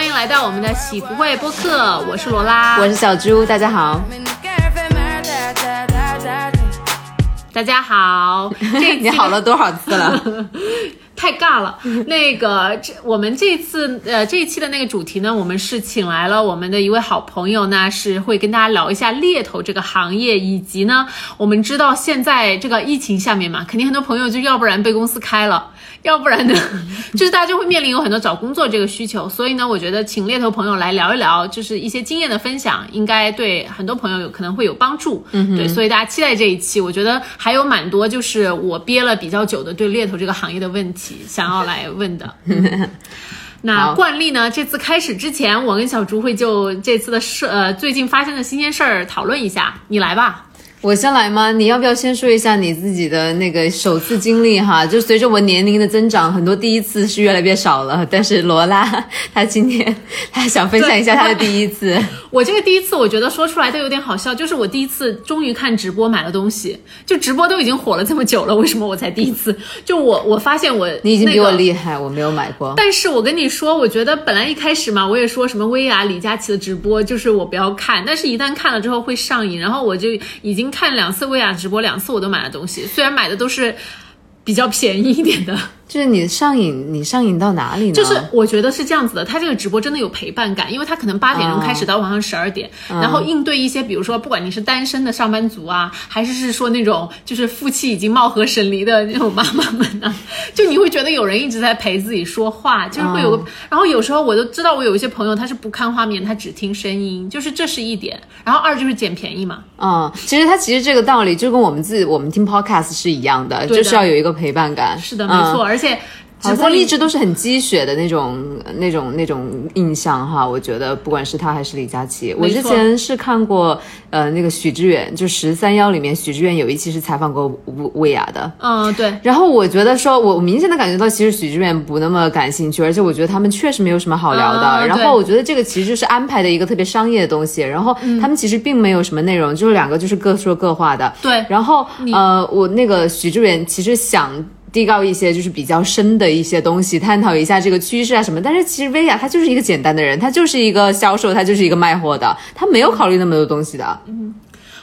欢迎来到我们的喜福会播客，我是罗拉，我是小猪，大家好。大家好，这 你好了多少次了？太尬了。那个，这我们这次呃这一期的那个主题呢，我们是请来了我们的一位好朋友，呢是会跟大家聊一下猎头这个行业，以及呢，我们知道现在这个疫情下面嘛，肯定很多朋友就要不然被公司开了。要不然呢，就是大家就会面临有很多找工作这个需求，所以呢，我觉得请猎头朋友来聊一聊，就是一些经验的分享，应该对很多朋友有可能会有帮助。嗯，对，所以大家期待这一期。我觉得还有蛮多就是我憋了比较久的对猎头这个行业的问题想要来问的。那惯例呢，这次开始之前，我跟小朱会就这次的事呃最近发生的新鲜事儿讨论一下。你来吧。我先来吗？你要不要先说一下你自己的那个首次经历哈？就随着我年龄的增长，很多第一次是越来越少了。但是罗拉她今天她想分享一下她的第一次。我这个第一次，我觉得说出来都有点好笑，就是我第一次终于看直播买了东西。就直播都已经火了这么久了，为什么我才第一次？就我我发现我 你已经比我厉害，我没有买过。但是我跟你说，我觉得本来一开始嘛，我也说什么薇娅、李佳琦的直播，就是我不要看。但是一旦看了之后会上瘾，然后我就已经。看两次薇娅直播，两次我都买了东西，虽然买的都是比较便宜一点的。就是你上瘾，你上瘾到哪里呢？就是我觉得是这样子的，他这个直播真的有陪伴感，因为他可能八点钟开始到晚上十二点，然后应对一些，比如说不管你是单身的上班族啊，还是是说那种就是夫妻已经貌合神离的那种妈妈们啊，就你会觉得有人一直在陪自己说话，就是会有个，然后有时候我都知道我有一些朋友他是不看画面，他只听声音，就是这是一点，然后二就是捡便宜嘛。嗯，其实他其实这个道理就跟我们自己我们听 podcast 是一样的，就是要有一个陪伴感。是的，没错，而。而且。直播一直都是很鸡血的那种、那种、那种印象哈，我觉得不管是他还是李佳琦，我之前是看过呃那个许知远，就十三幺里面许知远有一期是采访过薇薇娅的，嗯对，然后我觉得说我明显的感觉到其实许知远不那么感兴趣，而且我觉得他们确实没有什么好聊的，然后我觉得这个其实就是安排的一个特别商业的东西，然后他们其实并没有什么内容，就是两个就是各说各话的，对，然后呃我那个许知远其实想。递高一些就是比较深的一些东西，探讨一下这个趋势啊什么。但是其实薇娅她就是一个简单的人，她就是一个销售，她就是一个卖货的，她没有考虑那么多东西的。嗯，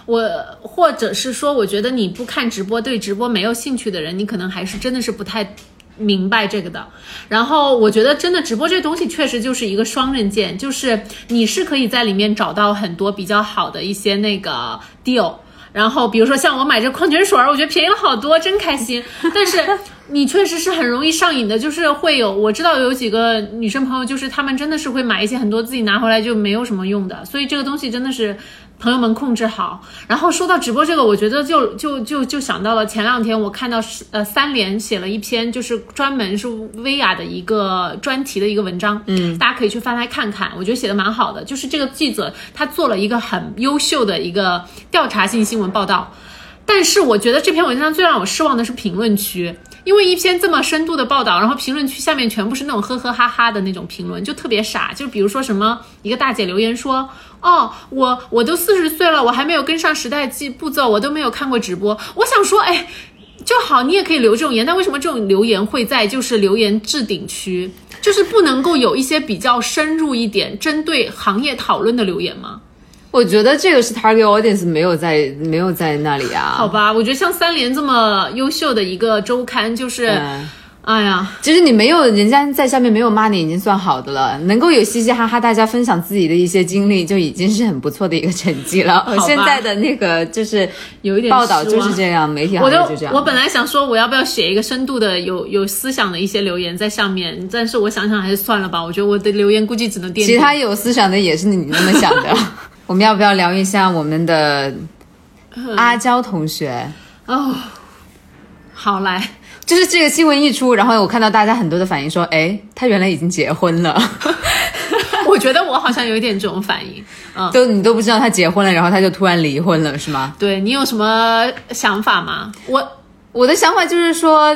我或者是说，我觉得你不看直播，对直播没有兴趣的人，你可能还是真的是不太明白这个的。然后我觉得真的直播这东西确实就是一个双刃剑，就是你是可以在里面找到很多比较好的一些那个 deal。然后，比如说像我买这矿泉水儿，我觉得便宜了好多，真开心。但是你确实是很容易上瘾的，就是会有我知道有几个女生朋友，就是她们真的是会买一些很多自己拿回来就没有什么用的，所以这个东西真的是。朋友们控制好。然后说到直播这个，我觉得就就就就想到了前两天我看到是呃三联写了一篇就是专门是薇娅的一个专题的一个文章，嗯，大家可以去翻来看看，我觉得写的蛮好的。就是这个记者他做了一个很优秀的一个调查性新闻报道，但是我觉得这篇文章最让我失望的是评论区。因为一篇这么深度的报道，然后评论区下面全部是那种呵呵哈哈的那种评论，就特别傻。就比如说什么一个大姐留言说：“哦，我我都四十岁了，我还没有跟上时代记步骤，我都没有看过直播。”我想说，哎，就好，你也可以留这种言，但为什么这种留言会在就是留言置顶区，就是不能够有一些比较深入一点、针对行业讨论的留言吗？我觉得这个是 target audience 没有在没有在那里啊。好吧，我觉得像三联这么优秀的一个周刊，就是。哎呀，其实你没有人家在下面没有骂你已经算好的了，能够有嘻嘻哈哈大家分享自己的一些经历就已经是很不错的一个成绩了。现在的那个就是有一点报道就是这样，媒体行业就这样。我本来想说我要不要写一个深度的有有思想的一些留言在上面，但是我想想还是算了吧。我觉得我的留言估计只能垫。其他有思想的也是你那么想的。我们要不要聊一下我们的阿娇同学？哦，好来。就是这个新闻一出，然后我看到大家很多的反应说，哎，他原来已经结婚了。我觉得我好像有一点这种反应，嗯，都你都不知道他结婚了，然后他就突然离婚了，是吗？对你有什么想法吗？我我的想法就是说，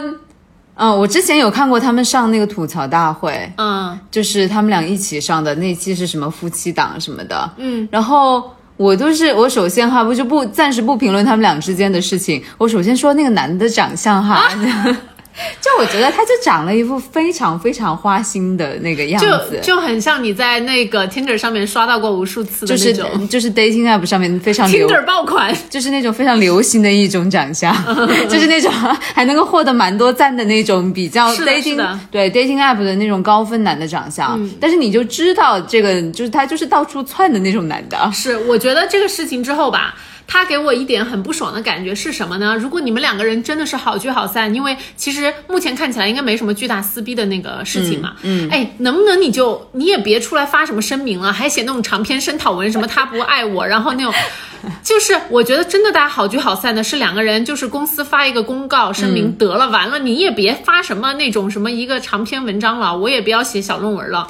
嗯，我之前有看过他们上那个吐槽大会，嗯，就是他们俩一起上的那期是什么夫妻档什么的，嗯，然后。我都是我首先哈，我就不暂时不评论他们俩之间的事情。我首先说那个男的长相哈，就我觉得他就长了一副非常非常花心的那个样子，就很像你在那个 Tinder 上面刷到过无数次的就是那种。就是 dating app 上面非常流 Tinder 爆款，就是那种非常流行的一种长相，就是那种 还能够获得蛮多赞的那种比较是的是 dating 的。嗯对 dating app 的那种高分男的长相，但是你就知道这个就是他就是到处窜的那种男的，是，我觉得这个事情之后吧，他给我一点很不爽的感觉是什么呢？如果你们两个人真的是好聚好散，因为其实目前看起来应该没什么巨大撕逼的那个事情嘛。嗯，哎，能不能你就你也别出来发什么声明了，还写那种长篇声讨文，什么他不爱我，然后那种。就是我觉得真的大家好聚好散的是两个人，就是公司发一个公告声明得了，完了你也别发什么那种什么一个长篇文章了，我也不要写小论文了。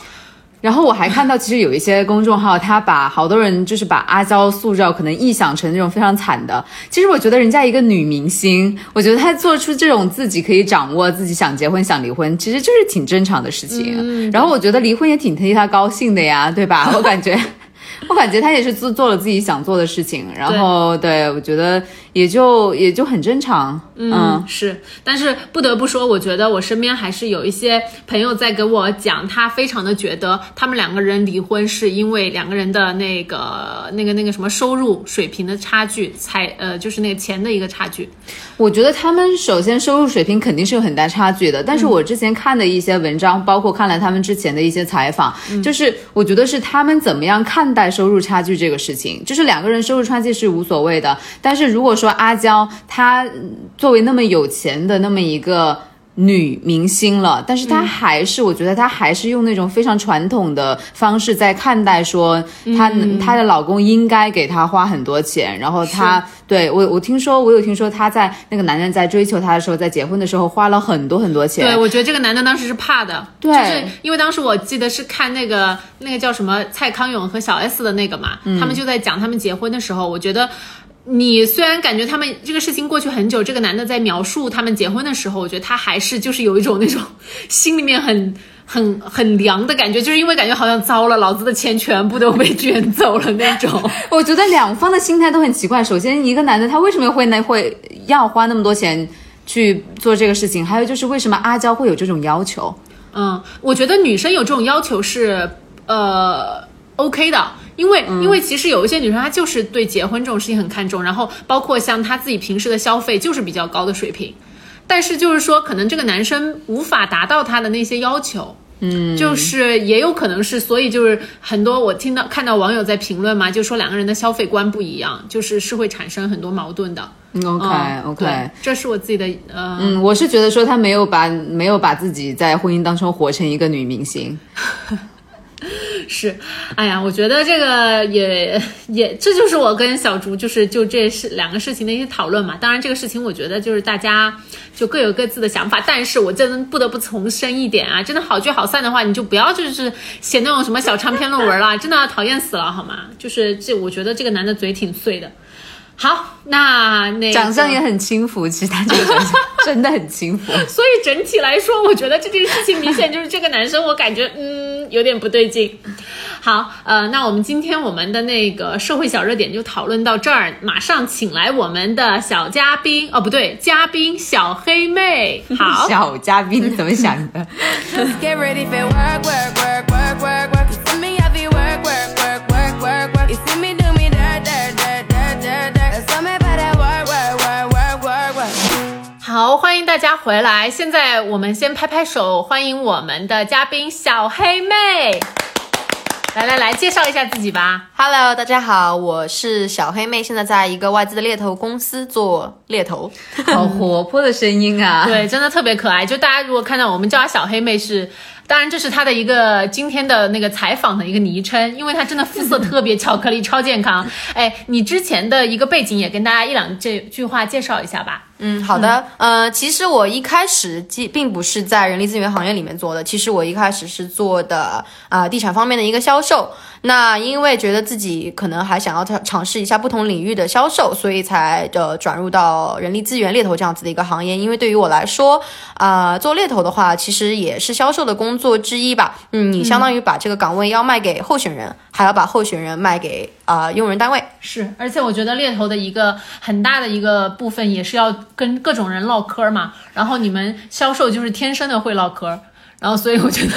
然后我还看到，其实有一些公众号，他把好多人就是把阿娇塑造可能臆想成那种非常惨的。其实我觉得人家一个女明星，我觉得她做出这种自己可以掌握、自己想结婚、想离婚，其实就是挺正常的事情。然后我觉得离婚也挺替她高兴的呀，对吧？我感觉。我感觉她也是做做了自己想做的事情，然后对我觉得也就也就很正常，嗯是，但是不得不说，我觉得我身边还是有一些朋友在给我讲，他非常的觉得他们两个人离婚是因为两个人的那个那个那个什么收入水平的差距，才呃就是那个钱的一个差距。我觉得他们首先收入水平肯定是有很大差距的，但是我之前看的一些文章，包括看了他们之前的一些采访，就是我觉得是他们怎么样看待收入差距这个事情，就是两个人收入差距是无所谓的，但是如果说阿娇她嗯作为那么有钱的那么一个。女明星了，但是她还是，我觉得她还是用那种非常传统的方式在看待，说她她的老公应该给她花很多钱，然后她对我我听说我有听说她在那个男人在追求她的时候，在结婚的时候花了很多很多钱，对，我觉得这个男的当时是怕的，对就是因为当时我记得是看那个那个叫什么蔡康永和小 S 的那个嘛，他们就在讲他们结婚的时候，我觉得。你虽然感觉他们这个事情过去很久，这个男的在描述他们结婚的时候，我觉得他还是就是有一种那种心里面很 很很凉的感觉，就是因为感觉好像糟了，老子的钱全部都被卷走了那种。我觉得两方的心态都很奇怪。首先，一个男的他为什么会那会要花那么多钱去做这个事情？还有就是为什么阿娇会有这种要求？嗯，我觉得女生有这种要求是呃 OK 的。因为，因为其实有一些女生她就是对结婚这种事情很看重，然后包括像她自己平时的消费就是比较高的水平，但是就是说可能这个男生无法达到她的那些要求，嗯，就是也有可能是，所以就是很多我听到看到网友在评论嘛，就说两个人的消费观不一样，就是是会产生很多矛盾的。OK 嗯 OK，、对这是我自己的呃，嗯，我是觉得说他没有把没有把自己在婚姻当中活成一个女明星。是，哎呀，我觉得这个也也，这就是我跟小竹就是就这是两个事情的一些讨论嘛。当然，这个事情我觉得就是大家就各有各自的想法，但是我真的不得不重申一点啊，真的好聚好散的话，你就不要就是写那种什么小长篇论文了，真的讨厌死了，好吗？就是这，我觉得这个男的嘴挺碎的。好，那那个长相也很轻浮，其实他这个长相 真的很轻浮。所以整体来说，我觉得这件事情明显就是这个男生，我感觉嗯有点不对劲，好，呃，那我们今天我们的那个社会小热点就讨论到这儿，马上请来我们的小嘉宾，哦，不对，嘉宾小黑妹，好，小嘉宾怎么想的？好，欢迎。大家回来。现在我们先拍拍手，欢迎我们的嘉宾小黑妹。来来来，介绍一下自己吧。Hello，大家好，我是小黑妹，现在在一个外资的猎头公司做猎头。好活泼的声音啊！对，真的特别可爱。就大家如果看到我们叫她小黑妹是。当然，这是他的一个今天的那个采访的一个昵称，因为他真的肤色特别巧克力，超健康。哎，你之前的一个背景也跟大家一两这句话介绍一下吧。嗯，好的。呃，其实我一开始既并不是在人力资源行业里面做的，其实我一开始是做的啊、呃地产方面的一个销售。那因为觉得自己可能还想要尝尝试一下不同领域的销售，所以才呃转入到人力资源猎头这样子的一个行业。因为对于我来说，啊、做猎头的话，其实也是销售的工作之一吧。嗯，你相当于把这个岗位要卖给候选人，还要把候选人卖给啊、用人单位。是，而且我觉得猎头的一个很大的一个部分也是要跟各种人唠嗑嘛。然后你们销售就是天生的会唠嗑，然后所以我觉得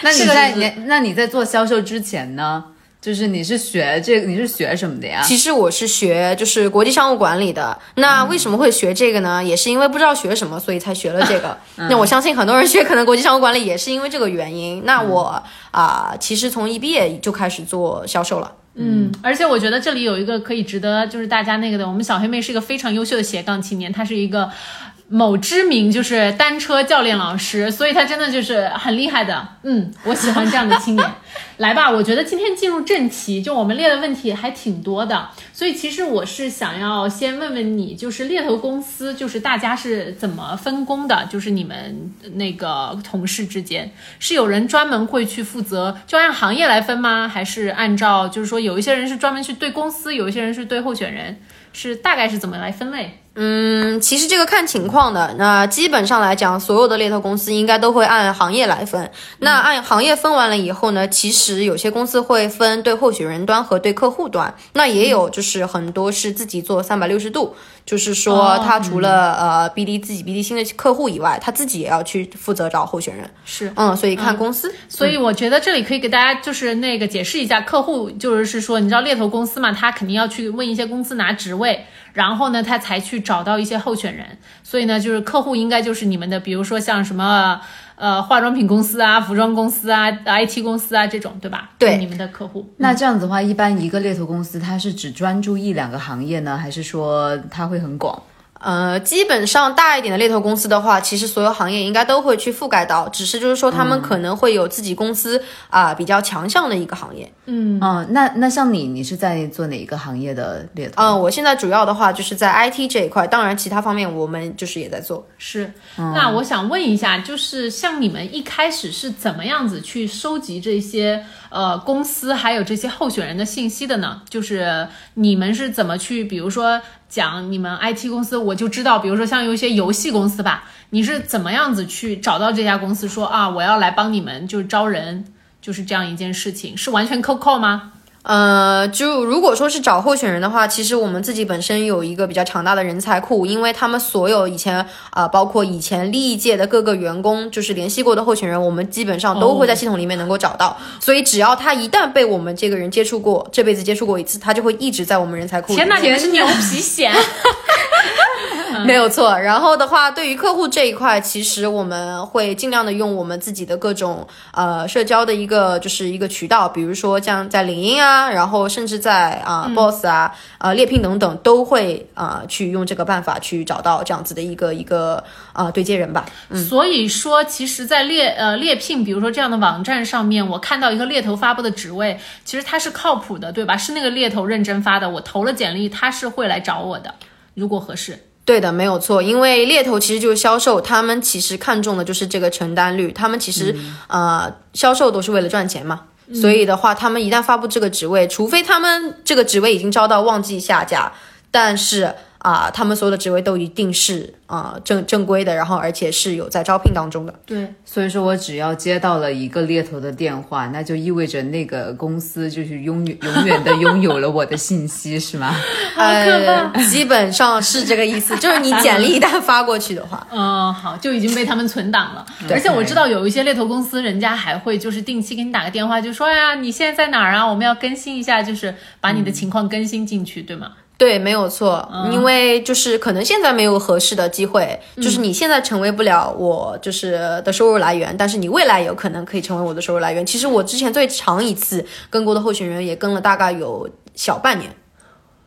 那你在你那你在做销售之前呢？就是你是学这个，你是学什么的呀？其实我是学就是国际商务管理的，那为什么会学这个呢？也是因为不知道学什么，所以才学了这个。那我相信很多人学可能国际商务管理也是因为这个原因。那我啊、其实从一毕业就开始做销售了。嗯，而且我觉得这里有一个可以值得就是大家那个的，我们小黑妹是一个非常优秀的斜杠青年，她是一个某知名就是单车教练老师，所以他真的就是很厉害的。嗯，我喜欢这样的青年。来吧，我觉得今天进入正题，就我们列的问题还挺多的，所以其实我是想要先问问你，就是猎头公司，就是大家是怎么分工的？就是你们那个同事之间是有人专门会去负责，就按行业来分吗？还是按照就是说有一些人是专门去对公司，有一些人是对候选人，是大概是怎么来分类？嗯，其实这个看情况的。那基本上来讲，所有的猎头公司应该都会按行业来分。那按行业分完了以后呢，其实有些公司会分对候选人端和对客户端。那也有就是很多是自己做三百六十度，就是说哦他除了、呃 BD 自己 BD 新的客户以外，他自己也要去负责找候选人。是，嗯，所以看公司。所以我觉得这里可以给大家就是那个解释一下，客户就是是说，你知道猎头公司嘛，他肯定要去问一些公司拿职位，然后呢，他才去找到一些候选人。所以呢，就是客户应该就是你们的，比如说像什么呃化妆品公司啊、服装公司啊、IT 公司啊这种，对吧？对你们的客户。那这样子的话，一般一个猎头公司它是只专注一两个行业呢，还是说它会很广？呃，基本上大一点的猎头公司的话，其实所有行业应该都会去覆盖到，只是就是说他们可能会有自己公司啊、比较强项的一个行业。嗯，那那像你，你是在做哪一个行业的猎头？嗯、我现在主要的话就是在 IT 这一块，当然其他方面我们就是也在做。是，那我想问一下，就是像你们一开始是怎么样子去收集这些呃公司还有这些候选人的信息的呢？就是你们是怎么去，比如说讲你们 IT 公司，我就知道，比如说像有一些游戏公司吧，你是怎么样子去找到这家公司说啊，我要来帮你们就是招人，就是这样一件事情，是完全扣扣吗？呃，就如果说是找候选人的话，其实我们自己本身有一个比较强大的人才库，因为他们所有以前啊、包括以前历届的各个员工，就是联系过的候选人，我们基本上都会在系统里面能够找到。所以只要他一旦被我们这个人接触过，这辈子接触过一次，他就会一直在我们人才库里。天哪，你们是牛皮癣！没有错。然后的话，对于客户这一块，其实我们会尽量的用我们自己的各种呃社交的一个就是一个渠道，比如说像在领英啊，然后甚至在啊、Boss 啊、呃猎聘等等，都会啊、去用这个办法去找到这样子的一个一个啊、对接人吧。所以说，其实，在猎呃猎聘，比如说这样的网站上面，我看到一个猎头发布的职位，其实它是靠谱的，对吧？是那个猎头认真发的，我投了简历，他是会来找我的，如果合适。对的，没有错，因为猎头其实就是销售，他们其实看重的就是这个成单率，他们其实、呃销售都是为了赚钱嘛，所以的话，他们一旦发布这个职位，除非他们这个职位已经招到旺季下架，但是啊、他们所有的职位都一定是啊、正正规的，然后而且是有在招聘当中的。对，所以说我只要接到了一个猎头的电话，那就意味着那个公司就是 永远永远的拥有了我的信息，是吗？呃，基本上是这个意思，就是你简历一旦发过去的话，嗯，好，就已经被他们存档了。而且我知道有一些猎头公司，人家还会就是定期给你打个电话，就说哎呀，你现在在哪儿啊？我们要更新一下，就是把你的情况更新进去，对吗？对，没有错，因为就是可能现在没有合适的机会，就是你现在成为不了我就是的收入来源，但是你未来有可能可以成为我的收入来源。其实我之前最长一次跟过的候选人也跟了大概有小半年。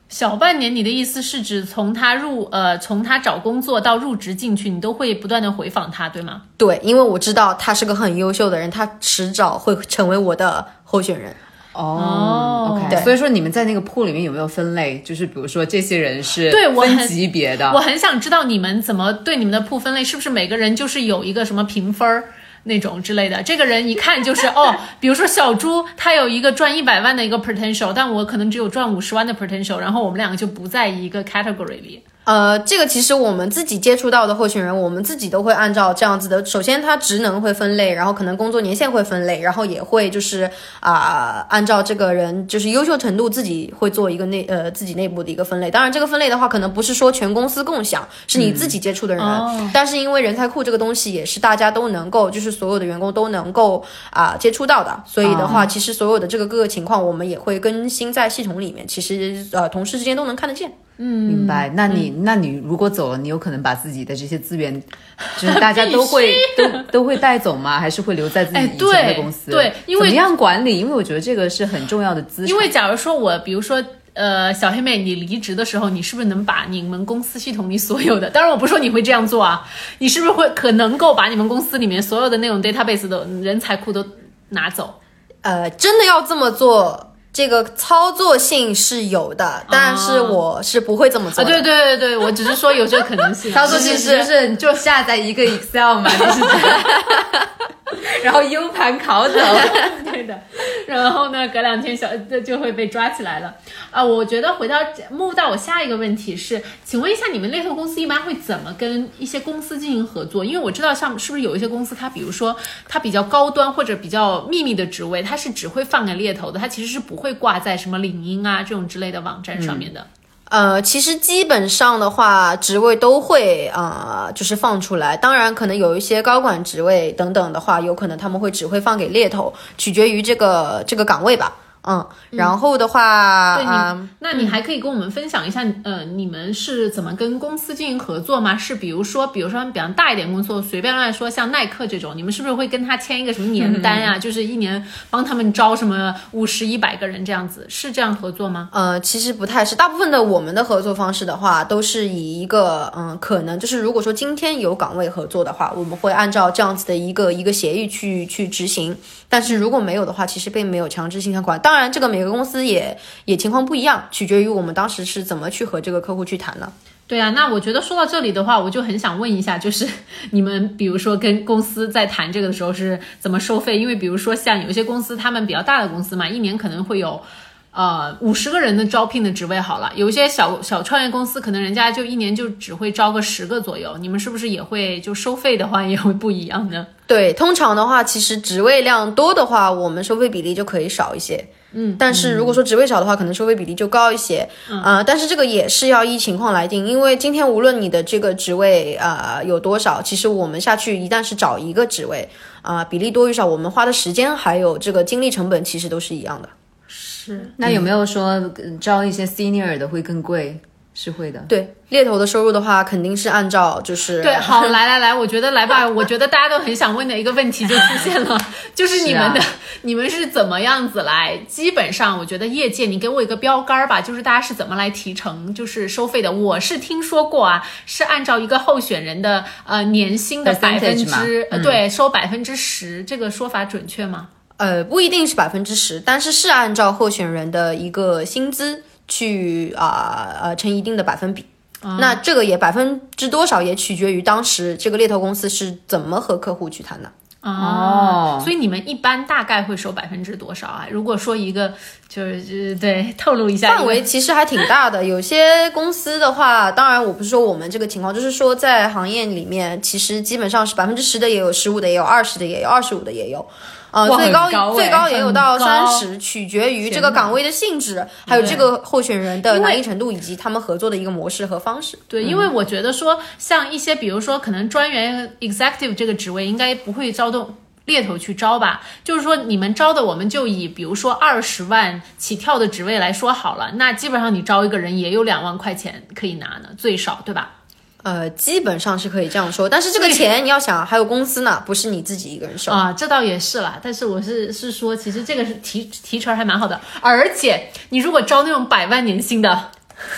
小半年，你的意思是指从他入呃从他找工作到入职进去，你都会不断的回访他，对吗？对，因为我知道他是个很优秀的人，他迟早会成为我的候选人。哦，OK，对所以说你们在那个铺里面有没有分类？就是比如说这些人是分对我很级别的，我很想知道你们怎么对你们的铺分类，是不是每个人就是有一个什么评分儿？那种之类的。这个人一看就是哦，比如说小猪，他有一个赚一百万的一个 potential，但我可能只有赚五十万的 potential，然后我们两个就不在一个 category 里。呃，这个其实我们自己接触到的候选人，我们自己都会按照这样子的。首先，他职能会分类，然后可能工作年限会分类，然后也会就是啊、按照这个人就是优秀程度，自己会做一个内呃自己内部的一个分类。当然，这个分类的话，可能不是说全公司共享，是你自己接触的人。哦但是因为人才库这个东西也是大家都能够，就是所有的员工都能够啊、接触到的，所以的话，其实所有的这个各个情况，我们也会更新在系统里面。其实呃，同事之间都能看得见。明白？那你、嗯那你如果走了，你有可能把自己的这些资源，就是大家都会都都会带走吗？还是会留在自己哎以前的对公司？对因为怎么样管理？因为我觉得这个是很重要的资产。因为假如说我，比如说。呃，小黑妹，你离职的时候，你是不是能把你们公司系统里所有的？当然，我不说你会这样做啊，你是不是会可能够把你们公司里面所有的那种 database 的人才库都拿走？呃，真的要这么做，这个操作性是有的，但是我是不会这么做啊，对对对对，我只是说有这个可能性。操作性是就是你就下载一个 Excel 嘛，就是这样，然后 U 盘拷走。对的，然后呢，隔两天小这就会被抓起来了啊！我觉得回到 move 到我下一个问题是，请问一下，你们猎头公司一般会怎么跟一些公司进行合作？因为我知道像是不是有一些公司，它比如说它比较高端或者比较秘密的职位，它是只会放给猎头的，它其实是不会挂在什么领英啊这种之类的网站上面的。呃，其实基本上的话，职位都会啊、呃就是放出来。当然，可能有一些高管职位等等的话，有可能他们会只会放给猎头，取决于这个这个岗位吧。嗯，然后的话，对啊、你，那你还可以跟我们分享一下，呃，你们是怎么跟公司进行合作吗？是比如说，比如说比较大一点公司，随便乱说，像耐克这种，你们是不是会跟他签一个什么年单啊？就是一年帮他们招什么五十、一百个人这样子，是这样合作吗？呃，其实不太是，大部分的我们的合作方式的话，都是以一个嗯，可能就是如果说今天有岗位合作的话，我们会按照这样子的一个一个协议去去执行。但是如果没有的话，其实并没有强制性条款。当然，这个每个公司也也情况不一样，取决于我们当时是怎么去和这个客户去谈的。对啊，那我觉得说到这里的话，我就很想问一下，就是 你们比如说跟公司在谈这个的时候是怎么收费？因为比如说像有些公司，他们比较大的公司嘛，一年可能会有。呃，五十个人的招聘的职位好了，有一些小小创业公司，可能人家就一年就只会招个十个左右，你们是不是也会就收费的话也会不一样呢？对，通常的话，其实职位量多的话，我们收费比例就可以少一些。嗯，但是如果说职位少的话，可能收费比例就高一些。啊、但是这个也是要依情况来定，因为今天无论你的这个职位呃有多少，其实我们下去一旦是找一个职位啊、比例多与少，我们花的时间还有这个精力成本其实都是一样的。是，那有没有说呃招一些 senior 的会更贵？是会的。对猎头的收入的话，肯定是按照就是对，好，来来来，我觉得来吧，我觉得大家都很想问的一个问题就出现了，就是你们的、是你们是怎么样子来？基本上，我觉得业界你给我一个标杆儿吧，就是大家是怎么来提成，就是收费的。我是听说过啊，是按照一个候选人的呃年薪的百分之，呃，对，收百分之十，这个说法准确吗？呃，不一定是百分之十，但是是按照候选人的一个薪资去啊呃乘一定的百分比。那这个也百分之多少也取决于当时这个猎头公司是怎么和客户去谈的。哦所以你们一般大概会收百分之多少啊？如果说一个就是对透露一下范围其实还挺大的，有些公司的话，当然我不是说我们这个情况，就是说在行业里面，其实基本上是百分之十的也有，十五的也有，二十的也有，二十五的也有。呃，最高最高也有到三十，取决于这个岗位的性质，还有这个候选人的难易程度，以及他们合作的一个模式和方式。对，因为我觉得说，像一些比如说可能专员 executive 这个职位，应该不会招动猎头去招吧？就是说你们招的，我们就以比如说二十万起跳的职位来说好了，那基本上你招一个人也有两万块钱可以拿呢，最少对吧？呃，基本上是可以这样说，但是这个钱你要想，还有公司呢，不是你自己一个人收。啊，这倒也是啦，但是我是是说，其实这个是提提成还蛮好的，而且你如果招那种百万年薪的，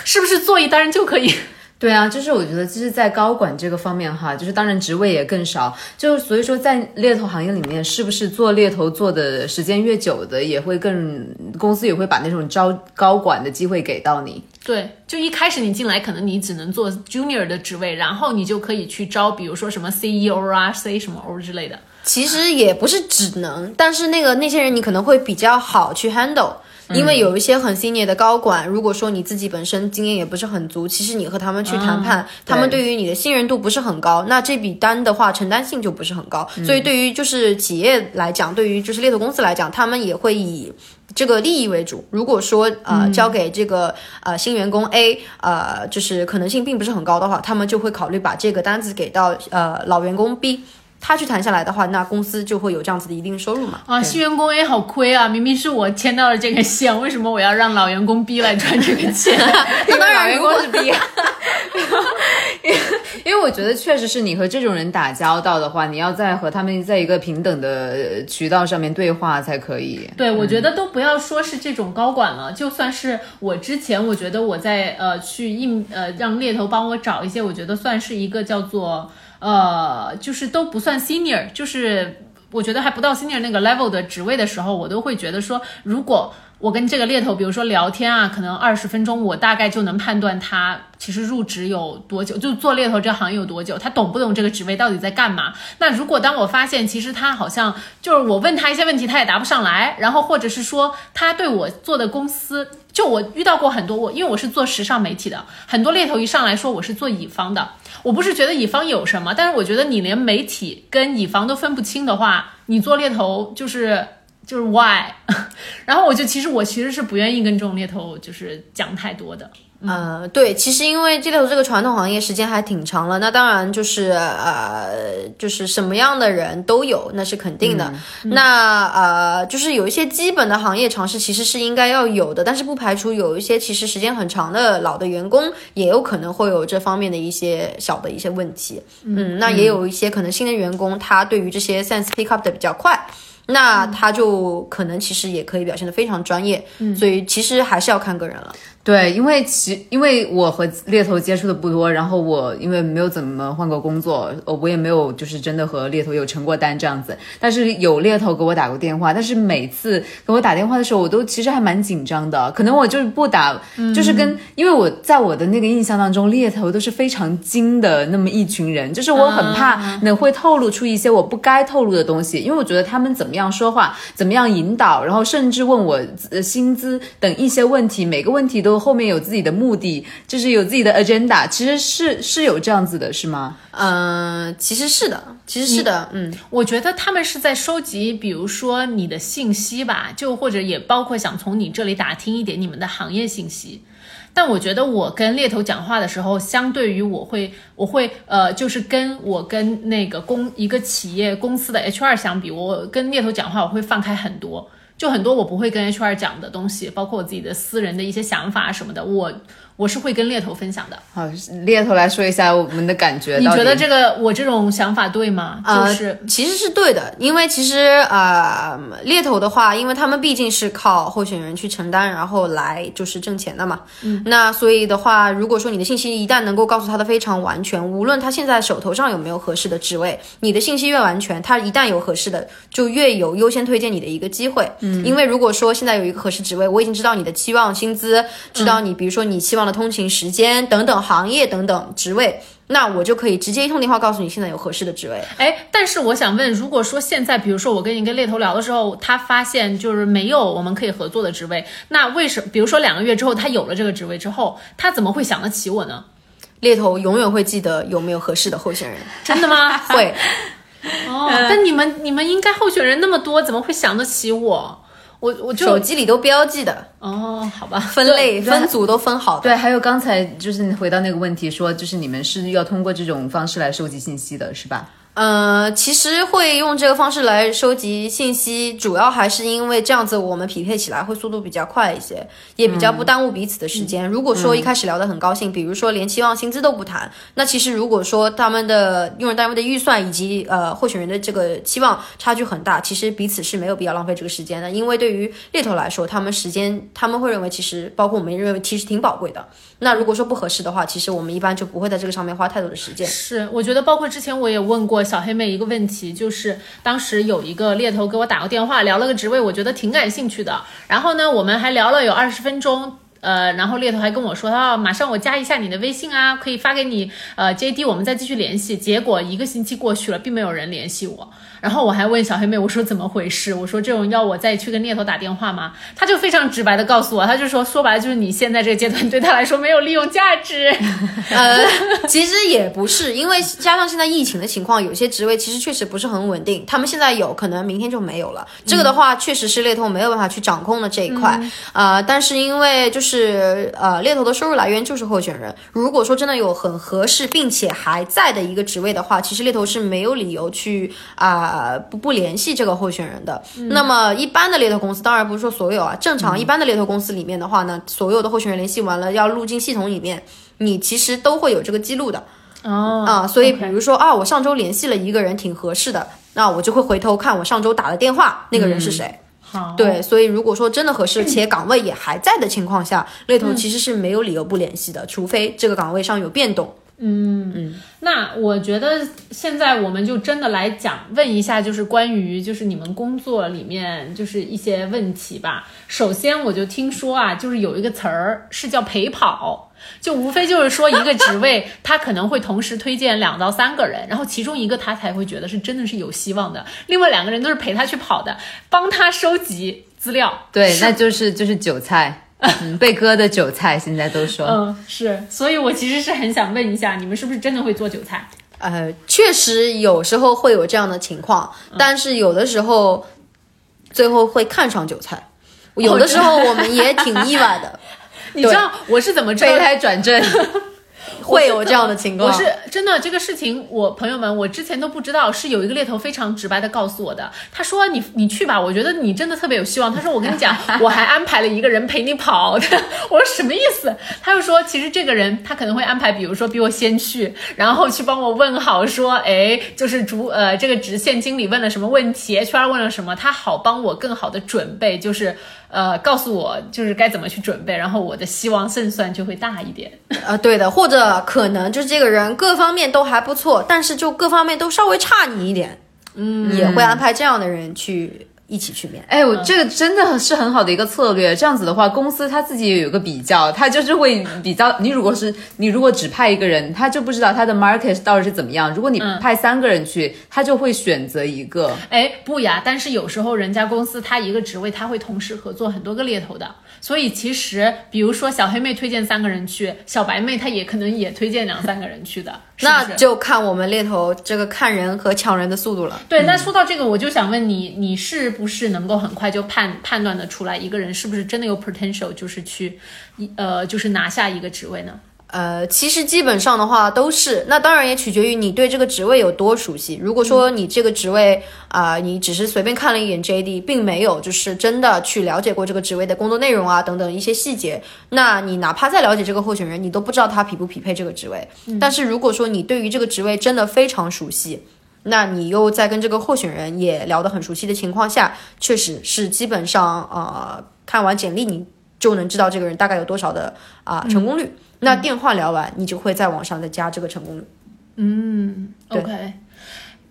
是不是做一单就可以？对啊，就是我觉得，就是在高管这个方面哈，就是当然职位也更少，就所以说在猎头行业里面，是不是做猎头做的时间越久的，也会更公司也会把那种招高管的机会给到你。对，就一开始你进来，可能你只能做 junior 的职位，然后你就可以去招，比如说什么 CEO 啊、C 什么 O 之类的。其实也不是只能，但是那个那些人你可能会比较好去 handle。因为有一些很 senior 的高管，如果说你自己本身经验也不是很足，其实你和他们去谈判，他们对于你的信任度不是很高，那这笔单的话承担性就不是很高。所以对于就是企业来讲，对于就是猎头公司来讲，他们也会以这个利益为主。如果说呃交给这个呃新员工 A，呃就是可能性并不是很高的话，他们就会考虑把这个单子给到呃老员工 B。他去谈下来的话，那公司就会有这样子的一定收入嘛。啊，新员工 A 好亏啊！明明是我签到了这个线，为什么我要让老员工 B 来赚这个钱？那当然，员工是 B。因为我觉得确实是你和这种人打交道的话，你要在和他们在一个平等的渠道上面对话才可以。对，我觉得都不要说是这种高管了，就算是我之前，我觉得我在呃去应呃让猎头帮我找一些，我觉得算是一个叫做呃就是都不算 senior，就是我觉得还不到 senior 那个 level 的职位的时候，我都会觉得说，如果我跟这个猎头，比如说聊天啊，可能二十分钟，我大概就能判断他其实入职有多久，就做猎头这行业有多久，他懂不懂这个职位到底在干嘛。那如果当我发现其实他好像就是我问他一些问题，他也答不上来，然后或者是说他对我做的公司，就我遇到过很多我，因为我是做时尚媒体的，很多猎头一上来说我是做乙方的，我不是觉得乙方有什么，但是我觉得你连媒体跟乙方都分不清的话，你做猎头就是。就是 why，然后我就其实我其实是不愿意跟这种猎头就是讲太多的。呃，对，其实因为猎头这个传统行业时间还挺长了，那当然就是呃，就是什么样的人都有，那是肯定的。那呃，就是有一些基本的行业常识其实是应该要有的，但是不排除有一些其实时间很长的老的员工也有可能会有这方面的一些小的一些问题。嗯，那也有一些可能新的员工他对于这些 sense pick up 的比较快。那他就可能其实也可以表现得非常专业，所以其实还是要看个人了。对，因为其因为我和猎头接触的不多，然后我因为没有怎么换过工作，我，我也没有就是真的和猎头有成过单这样子。但是有猎头给我打过电话，但是每次给我打电话的时候，我都其实还蛮紧张的。可能我就是不打，就是跟因为我在我的那个印象当中，猎头都是非常精的那么一群人，就是我很怕能会透露出一些我不该透露的东西，因为我觉得他们怎么样说话，怎么样引导，然后甚至问我呃薪资等一些问题，每个问题都后面有自己的目的，就是有自己的 agenda，其实是是有这样子的，是吗？嗯、其实是的，其实是的，嗯。我觉得他们是在收集，比如说你的信息吧，就或者也包括想从你这里打听一点你们的行业信息。但我觉得我跟猎头讲话的时候，相对于我会，我会呃，就是跟我跟那个公一个企业公司的 HR 相比，我跟猎头讲话我会放开很多，就很多我不会跟 HR 讲的东西，包括我自己的私人的一些想法什么的，我我是会跟猎头分享的。好，猎头来说一下我们的感觉。你觉得这个我这种想法对吗？呃，就是其实是对的，因为其实呃，猎头的话，因为他们毕竟是靠候选人去承担，然后来就是挣钱的嘛。嗯，那所以的话，如果说你的信息一旦能够告诉他的非常完全，无论他现在手头上有没有合适的职位，你的信息越完全，他一旦有合适的，就越有优先推荐你的一个机会。嗯，因为如果说现在有一个合适职位，我已经知道你的期望薪资，知道你比如说你期望的通勤时间等等行业等等职位。那我就可以直接一通电话告诉你现在有合适的职位。哎，但是我想问，如果说现在，比如说我跟你跟猎头聊的时候，他发现就是没有我们可以合作的职位，那为什么比如说两个月之后他有了这个职位之后，他怎么会想得起我呢？猎头永远会记得有没有合适的候选人，真的吗？会。哦，但你们你们应该候选人那么多，怎么会想得起我？我我就手机里都标记的，哦，好吧，分类分组都分好的。对，还有刚才就是回到那个问题说，就是你们是要通过这种方式来收集信息的，是吧？呃，其实会用这个方式来收集信息，主要还是因为这样子我们匹配起来会速度比较快一些，也比较不耽误彼此的时间。如果说一开始聊得很高兴，比如说连期望薪资都不谈，那其实如果说他们的用人单位的预算以及呃候选人的这个期望差距很大，其实彼此是没有必要浪费这个时间的。因为对于猎头来说，他们时间他们会认为其实包括我们认为其实挺宝贵的。那如果说不合适的话，其实我们一般就不会在这个上面花太多的时间。是，我觉得包括之前我也问过小黑妹一个问题，就是当时有一个猎头给我打过电话，聊了个职位，我觉得挺感兴趣的。然后呢，我们还聊了有二十分钟。呃，然后猎头还跟我说，他说马上我加一下你的微信啊，可以发给你呃 JD，我们再继续联系。结果一个星期过去了，并没有人联系我。然后我还问小黑妹，我说怎么回事？我说这种要我再去跟猎头打电话吗？他就非常直白的告诉我，他就说说白了就是你现在这个阶段对他来说没有利用价值。呃，其实也不是，因为加上现在疫情的情况，有些职位其实确实不是很稳定。他们现在有可能明天就没有了。这个的话，确实是猎头没有办法去掌控的这一块啊、但是因为就是呃，猎头的收入来源就是候选人。如果说真的有很合适并且还在的一个职位的话，其实猎头是没有理由去啊、不不联系这个候选人的。那么一般的猎头公司，当然不是说所有啊，正常一般的猎头公司里面的话呢，所有的候选人联系完了要录进系统里面。你其实都会有这个记录的哦啊，所以比如说啊，我上周联系了一个人挺合适的，那我就会回头看我上周打的电话，那个人是谁。好，对，所以如果说真的合适且岗位也还在的情况下，猎头其实是没有理由不联系的，除非这个岗位上有变动。那我觉得现在我们就真的来讲，问一下，就是关于就是你们工作里面就是一些问题吧。首先，我就听说啊，就是有一个词儿是叫陪跑，就无非就是说一个职位，他可能会同时推荐两到三个人，然后其中一个他才会觉得是真的是有希望的，另外两个人都是陪他去跑的，帮他收集资料。对，那就是就是韭菜，嗯，被割的韭菜，现在都说。嗯，是，所以我其实是很想问一下，你们是不是真的会做韭菜？呃，确实有时候会有这样的情况，但是有的时候最后会看上韭菜，有的时候我们也挺意外的，你知道我是怎么知道备胎转正，会有这样的情况。我是真的这个事情，我朋友们，我之前都不知道，是有一个猎头非常直白的告诉我的。他说你你去吧，我觉得你真的特别有希望。他说我跟你讲，我还安排了一个人陪你跑。我说什么意思？他又说其实这个人他可能会安排，比如说比我先去，然后去帮我问好说，哎，就是主呃这个直线经理问了什么问题，HR 问了什么，他好帮我更好的准备，就是呃告诉我就是该怎么去准备，然后我的希望胜算就会大一点。呃，对的，或者可能就是这个人各方面都还不错，但是就各方面都稍微差你一点，嗯，也会安排这样的人去一起去面。哎，我这个真的是很好的一个策略。这样子的话，公司他自己也有个比较，他就是会比较。你如果是你如果只派一个人，他就不知道他的 market 到底是怎么样。如果你派三个人去，他就会选择一个。哎，不呀，但是有时候人家公司他一个职位他会同时合作很多个猎头的，所以其实比如说小黑妹推荐三个人去，小白妹她也可能也推荐两三个人去的，是是那就看我们猎头这个看人和抢人的速度了。对。那说到这个，我就想问你，你是不是能够很快就判判断的出来一个人是不是真的有 potential，就是去一呃就是拿下一个职位呢？呃，其实基本上的话都是，那当然也取决于你对这个职位有多熟悉。如果说你这个职位啊、你只是随便看了一眼 JD，并没有就是真的去了解过这个职位的工作内容啊等等一些细节，那你哪怕再了解这个候选人，你都不知道他匹不匹配这个职位。但是如果说你对于这个职位真的非常熟悉，那你又在跟这个候选人也聊得很熟悉的情况下，确实是基本上呃看完简历你就能知道这个人大概有多少的啊、成功率。那电话聊完，你就会在网上再加这个成功率。嗯 OK。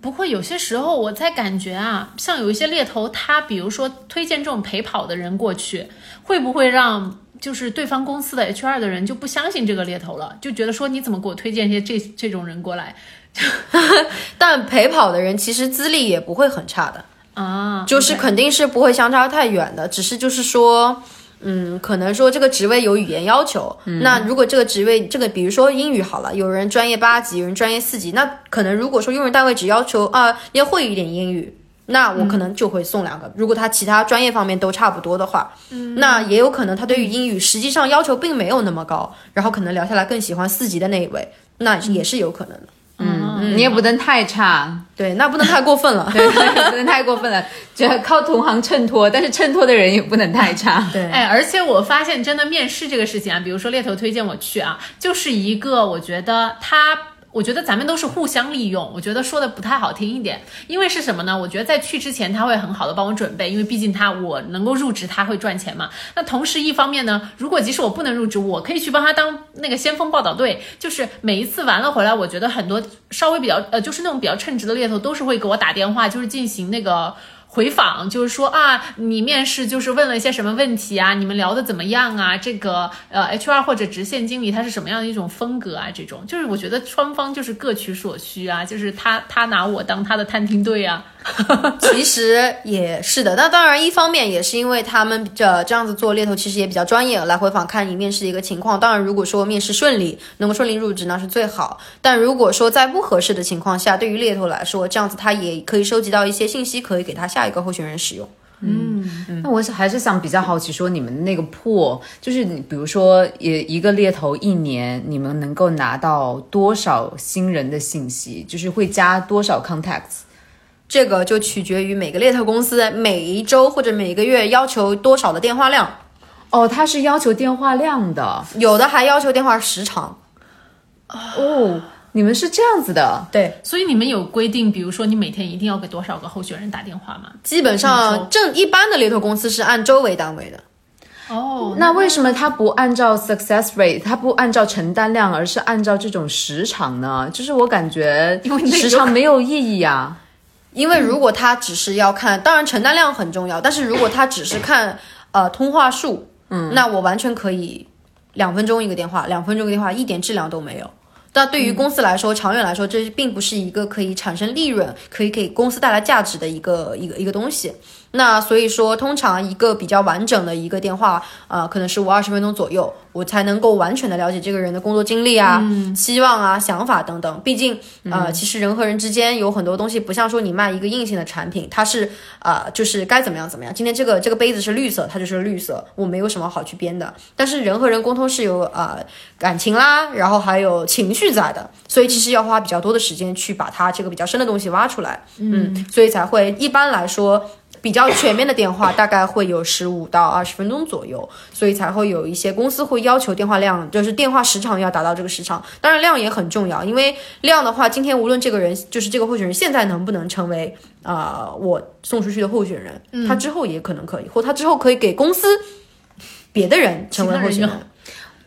不过有些时候我在感觉啊，像有一些猎头，他比如说推荐这种陪跑的人过去，会不会让就是对方公司的 HR 的人就不相信这个猎头了，就觉得说你怎么给我推荐一些这这种人过来 但陪跑的人其实资历也不会很差的，啊？就是肯定是不会相差太远的，只是就是说。嗯，可能说这个职位有语言要求，那如果这个职位这个，比如说英语好了，有人专业八级，有人专业四级，那可能如果说用人单位只要求啊要会一点英语，那我可能就会送两个。如果他其他专业方面都差不多的话，那也有可能他对于英语实际上要求并没有那么高，然后可能聊下来更喜欢四级的那一位，那也是有可能的。嗯你也不能太差，对，那不能太过分了。对，不能太过分了，只要靠同行衬托，但是衬托的人也不能太差。对，哎，而且我发现真的面试这个事情啊，比如说猎头推荐我去啊，就是一个我觉得他。我觉得咱们都是互相利用，我觉得说的不太好听一点，因为是什么呢？我觉得在去之前他会很好的帮我准备，因为毕竟他我能够入职，他会赚钱嘛。那同时一方面呢，如果即使我不能入职，我可以去帮他当那个先锋报道队，就是每一次完了回来，我觉得很多稍微比较呃，就是那种比较称职的猎头都是会给我打电话，就是进行那个。回访就是说啊，你面试就是问了一些什么问题啊？你们聊的怎么样啊？这个呃，HR 或者直线经理他是什么样的一种风格啊？这种就是我觉得双方就是各取所需啊，就是他他拿我当他的探听队啊。其实也是的，那当然，一方面也是因为他们这这样子做猎头，其实也比较专业，来回访看你面试的一个情况。当然，如果说面试顺利，能够顺利入职，那是最好。但如果说在不合适的情况下，对于猎头来说，这样子他也可以收集到一些信息，可以给他下一个候选人使用。嗯，那我还是想比较好奇，说你们那个破，就是你比如说，也一个猎头一年，你们能够拿到多少新人的信息？就是会加多少 contacts？这个就取决于每个猎头公司每一周或者每个月要求多少的电话量，哦，他是要求电话量的，有的还要求电话时长。哦，你们是这样子的，对，所以你们有规定，比如说你每天一定要给多少个候选人打电话吗？基本上正一般的猎头公司是按周为单位的。哦，那为什么他不按照 success rate，他不按照承担量，而是按照这种时长呢？就是我感觉因为那个时长没有意义啊。因为如果他只是要看，当然承担量很重要，但是如果他只是看呃通话数，嗯，那我完全可以两分钟一个电话，两分钟一个电话一点质量都没有。但对于公司来说，长远来说，这并不是一个可以产生利润、可以给公司带来价值的一个一个一个东西。那所以说，通常一个比较完整的一个电话，呃，可能是我二十分钟左右，我才能够完全的了解这个人的工作经历啊、期望啊、想法等等。毕竟，呃，其实人和人之间有很多东西，不像说你卖一个硬性的产品，它是呃，就是该怎么样怎么样。今天这个这个杯子是绿色，它就是绿色，我没有什么好去编的。但是人和人沟通是有呃感情啦，然后还有情绪在的，所以其实要花比较多的时间去把它这个比较深的东西挖出来。嗯，所以才会一般来说。比较全面的电话大概会有十五到二十分钟左右，所以才会有一些公司会要求电话量，就是电话时长要达到这个时长。当然量也很重要，因为量的话，今天无论这个人就是这个候选人现在能不能成为啊、我送出去的候选人，他之后也可能可以，或他之后可以给公司别的人成为候选人。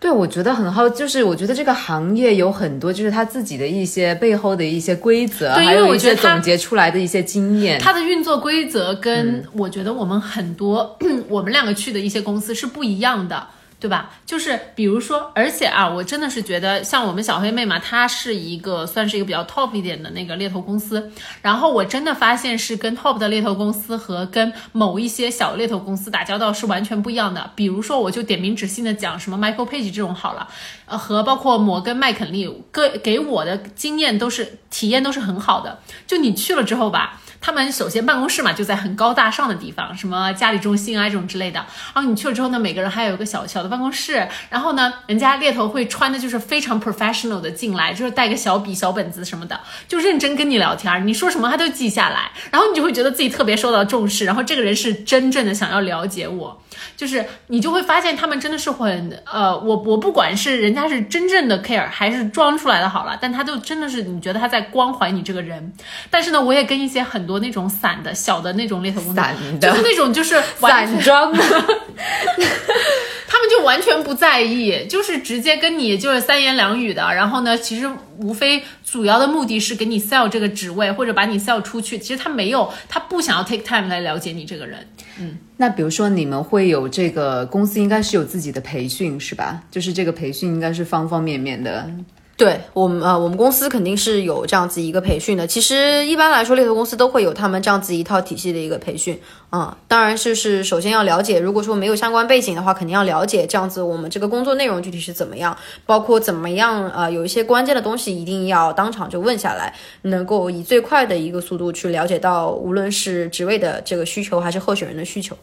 对，我觉得很好，就是我觉得这个行业有很多，就是他自己的一些背后的一些规则，对因为还有一些我觉得总结出来的一些经验。它的运作规则跟我觉得我们很多、我们两个去的一些公司是不一样的。对吧？就是比如说，而且啊，我真的是觉得，像我们小黑妹嘛，她是一个算是一个比较 top 一点的那个猎头公司。然后我真的发现是跟 top 的猎头公司和跟某一些小猎头公司打交道是完全不一样的。比如说，我就点名指姓的讲什么 Michael Page 这种好了，呃，和包括摩根麦肯利，各给我的经验都是体验都是很好的。就你去了之后吧。他们首先办公室嘛就在很高大上的地方，什么家里中心啊这种之类的。然后你去了之后呢，每个人还有一个小小的办公室。然后呢，人家猎头会穿的就是非常 professional 的进来，就是带个小笔、小本子什么的，就认真跟你聊天，你说什么他都记下来。然后你就会觉得自己特别受到重视，然后这个人是真正的想要了解我。就是你就会发现他们真的是很呃，我我不管是人家是真正的 care 还是装出来的好了，但他就真的是你觉得他在关怀你这个人。但是呢，我也跟一些很多那种散的小的那种猎头公司，散的就是那种就是散装的，他们就完全不在意，就是直接跟你就是三言两语的。然后呢，其实无非主要的目的是给你 sell 这个职位，或者把你 sell 出去。其实他没有，他不想要 take time 来了解你这个人。嗯那比如说你们会有这个公司应该是有自己的培训是吧？就是这个培训应该是方方面面的。对我们呃，我们公司肯定是有这样子一个培训的。其实一般来说，猎头公司都会有他们这样子一套体系的一个培训。嗯，当然就是首先要了解，如果说没有相关背景的话，肯定要了解这样子我们这个工作内容具体是怎么样，包括怎么样呃，有一些关键的东西一定要当场就问下来，能够以最快的一个速度去了解到，无论是职位的这个需求还是候选人的需求。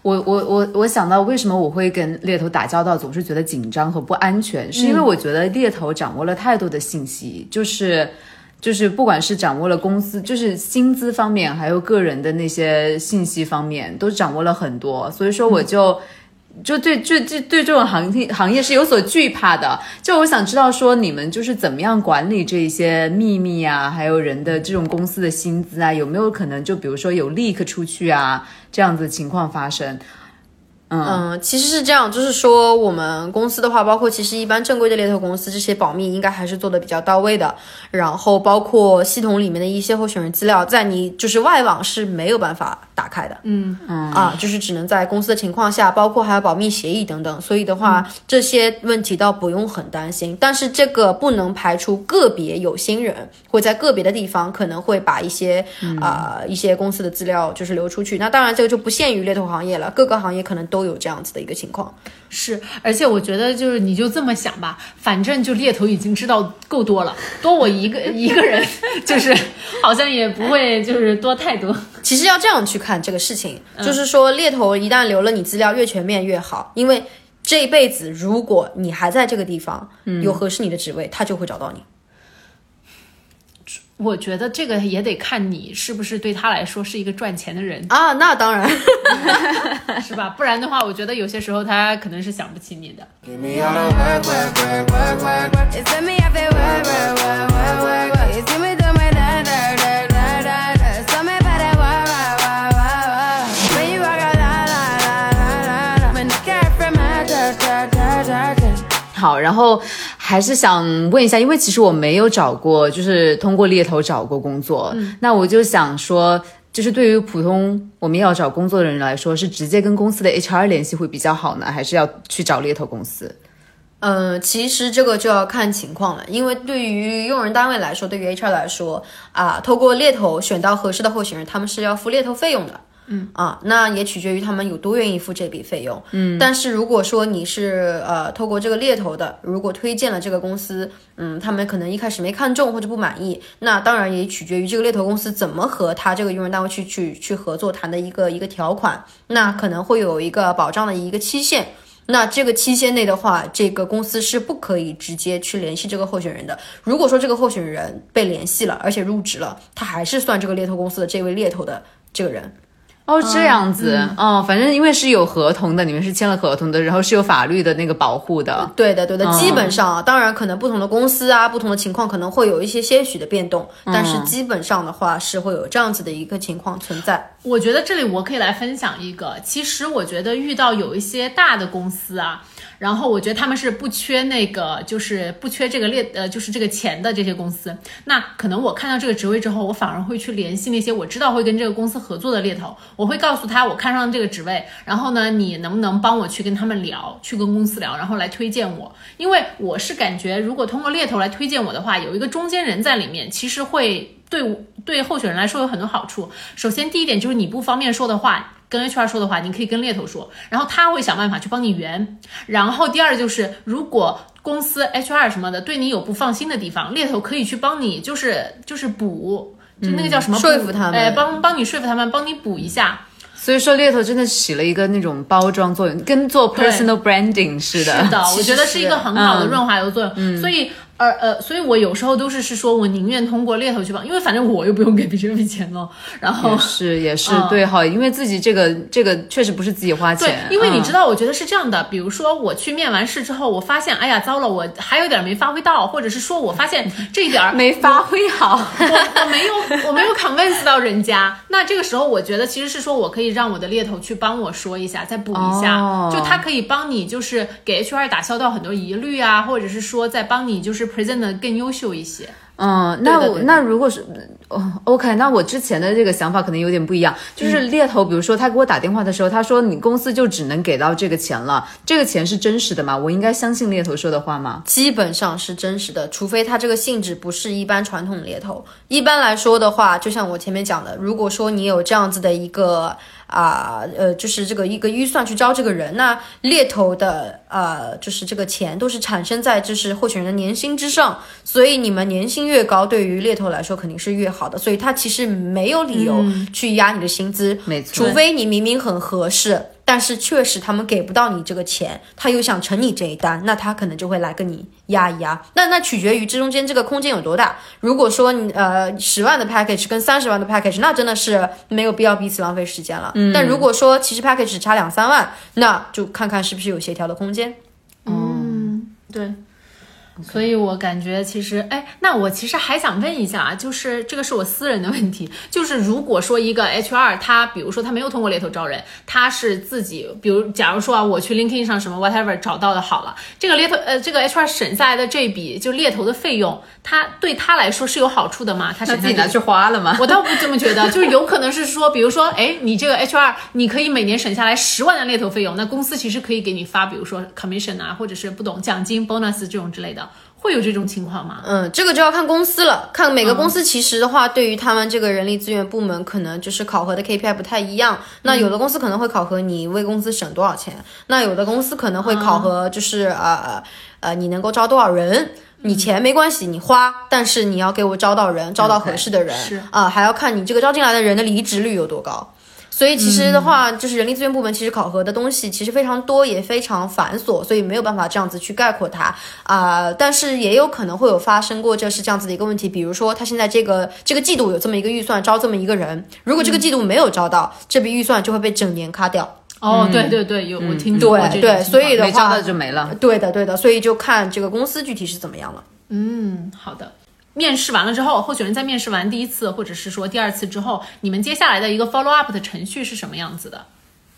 我我我我想到为什么我会跟猎头打交道总是觉得紧张和不安全，是因为我觉得猎头掌握了太多的信息，就是就是不管是掌握了公司，就是薪资方面，还有个人的那些信息方面，都掌握了很多。所以说，我就、就对就就对这种行业行业是有所惧怕的。就我想知道说，你们就是怎么样管理这一些秘密啊，还有人的这种公司的薪资啊，有没有可能就比如说有 leak 出去啊这样子情况发生？嗯，其实是这样，就是说我们公司的话，包括其实一般正规的猎头公司，这些保密应该还是做的比较到位的。然后包括系统里面的一些候选人资料，在你就是外网是没有办法打开的。嗯嗯啊，就是只能在公司的情况下，包括还有保密协议等等。所以的话，这些问题倒不用很担心。但是这个不能排除个别有心人会在个别的地方可能会把一些啊、一些公司的资料就是流出去。那当然这个就不限于猎头行业了，各个行业可能都有这样子的一个情况。是，而且我觉得就是你就这么想吧，反正就猎头已经知道够多了，多我一个一个人，就是好像也不会就是多太多。其实要这样去看这个事情，就是说猎头一旦留了你资料越全面越好，因为这一辈子如果你还在这个地方，有合适你的职位，他就会找到你。我觉得这个也得看你是不是对他来说是一个赚钱的人，啊，那当然，是吧？不然的话，我觉得有些时候他可能是想不起你的。好，然后还是想问一下，因为其实我没有找过，就是通过猎头找过工作，那我就想说，就是对于普通我们要找工作的人来说，是直接跟公司的 HR 联系会比较好呢，还是要去找猎头公司？嗯，其实这个就要看情况了，因为对于用人单位来说，对于 HR 来说啊，透过猎头选到合适的候选人，他们是要付猎头费用的。嗯啊，那也取决于他们有多愿意付这笔费用。嗯，但是如果说你是呃透过这个猎头的，如果推荐了这个公司，嗯，他们可能一开始没看中或者不满意，那当然也取决于这个猎头公司怎么和他这个用人单位去去去合作谈的一个一个条款，那可能会有一个保障的一个期限。那这个期限内的话，这个公司是不可以直接去联系这个候选人的。如果说这个候选人被联系了，而且入职了，他还是算这个猎头公司的这位猎头的这个人。哦，这样子，哦，反正因为是有合同的，你们是签了合同的，然后是有法律的那个保护的。对的，对的，基本上啊，当然可能不同的公司啊，不同的情况可能会有一些些许的变动，但是基本上的话是会有这样子的一个情况存在。我觉得这里我可以来分享一个，其实我觉得遇到有一些大的公司啊，然后我觉得他们是不缺那个，就是不缺这个猎呃，就是这个钱的这些公司。那可能我看到这个职位之后，我反而会去联系那些我知道会跟这个公司合作的猎头，我会告诉他我看上这个职位，然后呢，你能不能帮我去跟他们聊，去跟公司聊，然后来推荐我？因为我是感觉，如果通过猎头来推荐我的话，有一个中间人在里面，其实会。对对候选人来说有很多好处。首先，第一点就是你不方便说的话，跟 HR 说的话，你可以跟猎头说，然后他会想办法去帮你圆。然后第二就是，如果公司 HR 什么的对你有不放心的地方，猎头可以去帮你，就是就是补，就那个叫什么补、说服他们哎，帮帮你说服他们，帮你补一下。所以说，猎头真的起了一个那种包装作用，跟做 personal branding 似的。是的，我觉得是一个很好的嗯润滑油作用。所以，呃呃，所以我有时候都是是说我宁愿通过猎头去帮，因为反正我又不用给别人这 笔钱了。然后也是也是、嗯对哈，因为自己这个这个确实不是自己花对钱，，因为你知道，我觉得是这样的，比如说我去面完试之后，我发现，哎呀，糟了，我还有点没发挥到，或者是说我发现这一点儿 没发挥好。我我没有我没有 convince 到人家，那这个时候我觉得其实是说我可以让我的猎头去帮我说一下，再补一下，哦就他可以帮你就是给 HR 打消掉很多疑虑啊，或者是说再帮你就是 present 的更优秀一些。嗯，那我那如果是哦，OK，那我之前的这个想法可能有点不一样，就是猎头，比如说他给我打电话的时候，他说你公司就只能给到这个钱了，这个钱是真实的吗？我应该相信猎头说的话吗？基本上是真实的，除非他这个性质不是一般传统猎头。一般来说的话，就像我前面讲的，如果说你有这样子的一个啊呃就是这个一个预算去招这个人，那猎头的呃就是这个钱都是产生在就是候选人的年薪之上，所以你们年薪越高，对于猎头来说肯定是越好的，所以他其实没有理由去压你的薪资，没错除非你明明很合适。但是确实他们给不到你这个钱，他又想成你这一单，那他可能就会来跟你压一压。那那取决于这中间这个空间有多大。如果说你呃十万的 package 跟三十万的 package，那真的是没有必要彼此浪费时间了。嗯但如果说其实 package 只差两三万，那就看看是不是有协调的空间。嗯对。所以我感觉其实，哎，那我其实还想问一下啊，就是这个是我私人的问题，就是如果说一个 HR 他，比如说他没有通过猎头招人，他是自己，比如假如说啊，我去 LinkedIn 上什么 whatever 找到的好了，这个猎头呃，这个 HR 省下来的这笔就猎头的费用，他对他来说是有好处的吗？他省下这自己拿去花了吗？我倒不这么觉得，就是有可能是说，比如说，哎，你这个 HR，你可以每年省下来十万的猎头费用，那公司其实可以给你发，比如说 commission 啊，或者是不懂奖金 bonus 这种之类的，会有这种情况吗？嗯，这个就要看公司了，看每个公司其实的话，对于他们这个人力资源部门，可能就是考核的 KPI 不太一样。那有的公司可能会考核你为公司省多少钱，那有的公司可能会考核就是呃呃你能够招多少人。你钱没关系，你花，但是你要给我招到人，招到合适的人。是。啊，还要看你这个招进来的人的离职率有多高。所以其实的话，就是人力资源部门其实考核的东西其实非常多，也非常繁琐，所以没有办法这样子去概括它啊、但是也有可能会有发生过就是这样子的一个问题，比如说他现在这个这个季度有这么一个预算招这么一个人，如果这个季度没有招到，这笔预算就会被整年卡掉。哦，对对对，有我听说过对对，所以的话没招到就没了。对的对的，所以就看这个公司具体是怎么样了。嗯，好的。面试完了之后，候选人在面试完第一次或者是说第二次之后，你们接下来的一个 follow up 的程序是什么样子的？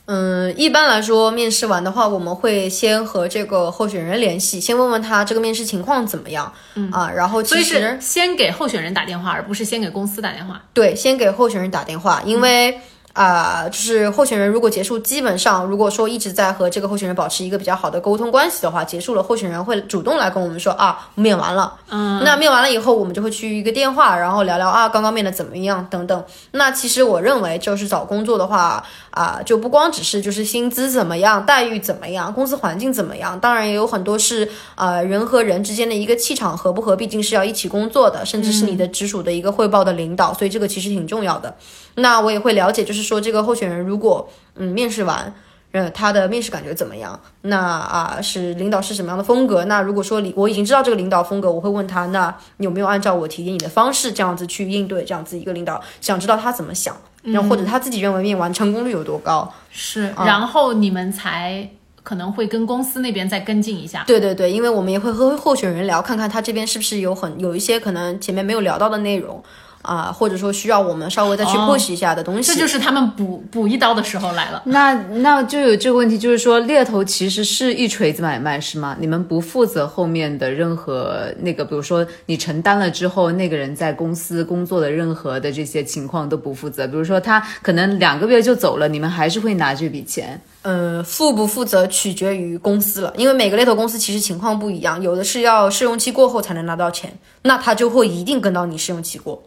嗯，一般来说，面试完的话，我们会先和这个候选人联系，先问问他这个面试情况怎么样，嗯啊，然后所以其实是先给候选人打电话，而不是先给公司打电话。对，先给候选人打电话，因为啊、就是候选人如果结束，基本上如果说一直在和这个候选人保持一个比较好的沟通关系的话，结束了，候选人会主动来跟我们说啊，面完了，嗯，那面完了以后，我们就会去一个电话，然后聊聊啊，刚刚面的怎么样等等。那其实我认为，就是找工作的话啊、就不光只是就是薪资怎么样、待遇怎么样、公司环境怎么样，当然也有很多是呃人和人之间的一个气场合不合，毕竟是要一起工作的，甚至是你的直属的一个汇报的领导，所以这个其实挺重要的。那我也会了解，就是说这个候选人如果嗯面试完。呃，他的面试感觉怎么样？那啊，是领导是什么样的风格？那如果说领我已经知道这个领导风格，我会问他，那你有没有按照我提给你的方式这样子去应对这样子一个领导？想知道他怎么想，然后或者他自己认为面完成功率有多高？是，然后你们才可能会跟公司那边再跟进一下。对对对，因为我们也会和候选人聊，看看他这边是不是有很有一些可能前面没有聊到的内容啊、或者说需要我们稍微再去哦 push 一下的东西。这就是他们补补一刀的时候来了。那那就有这个问题，就是说猎头其实是一锤子买卖，是吗？你们不负责后面的任何那个，比如说你承担了之后，那个人在公司工作的任何的这些情况都不负责。比如说他可能两个月就走了，你们还是会拿这笔钱。呃，负不负责取决于公司了，因为每个猎头公司其实情况不一样，有的是要试用期过后才能拿到钱，那他就会一定跟到你试用期过。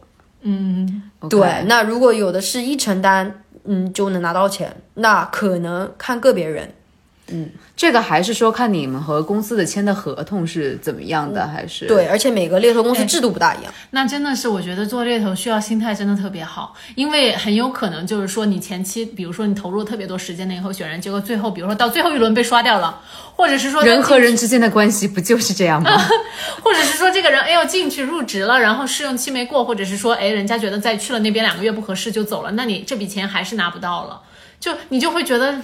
OK 对，那如果有的是一成单，嗯，就能拿到钱，那可能看个别人。这个还是说看你们和公司的签的合同是怎么样的，还是对，而且每个猎头公司制度不大一样。那真的是，我觉得做猎头需要心态真的特别好，因为很有可能就是说你前期，比如说你投入特别多时间那以后选人，结果最后比如说到最后一轮被刷掉了，或者是说人和人之间的关系不就是这样吗？或者是说这个人哎呦进 去入职了，然后试用期没过，或者是说哎人家觉得在去了那边两个月不合适就走了，那你这笔钱还是拿不到了，就你就会觉得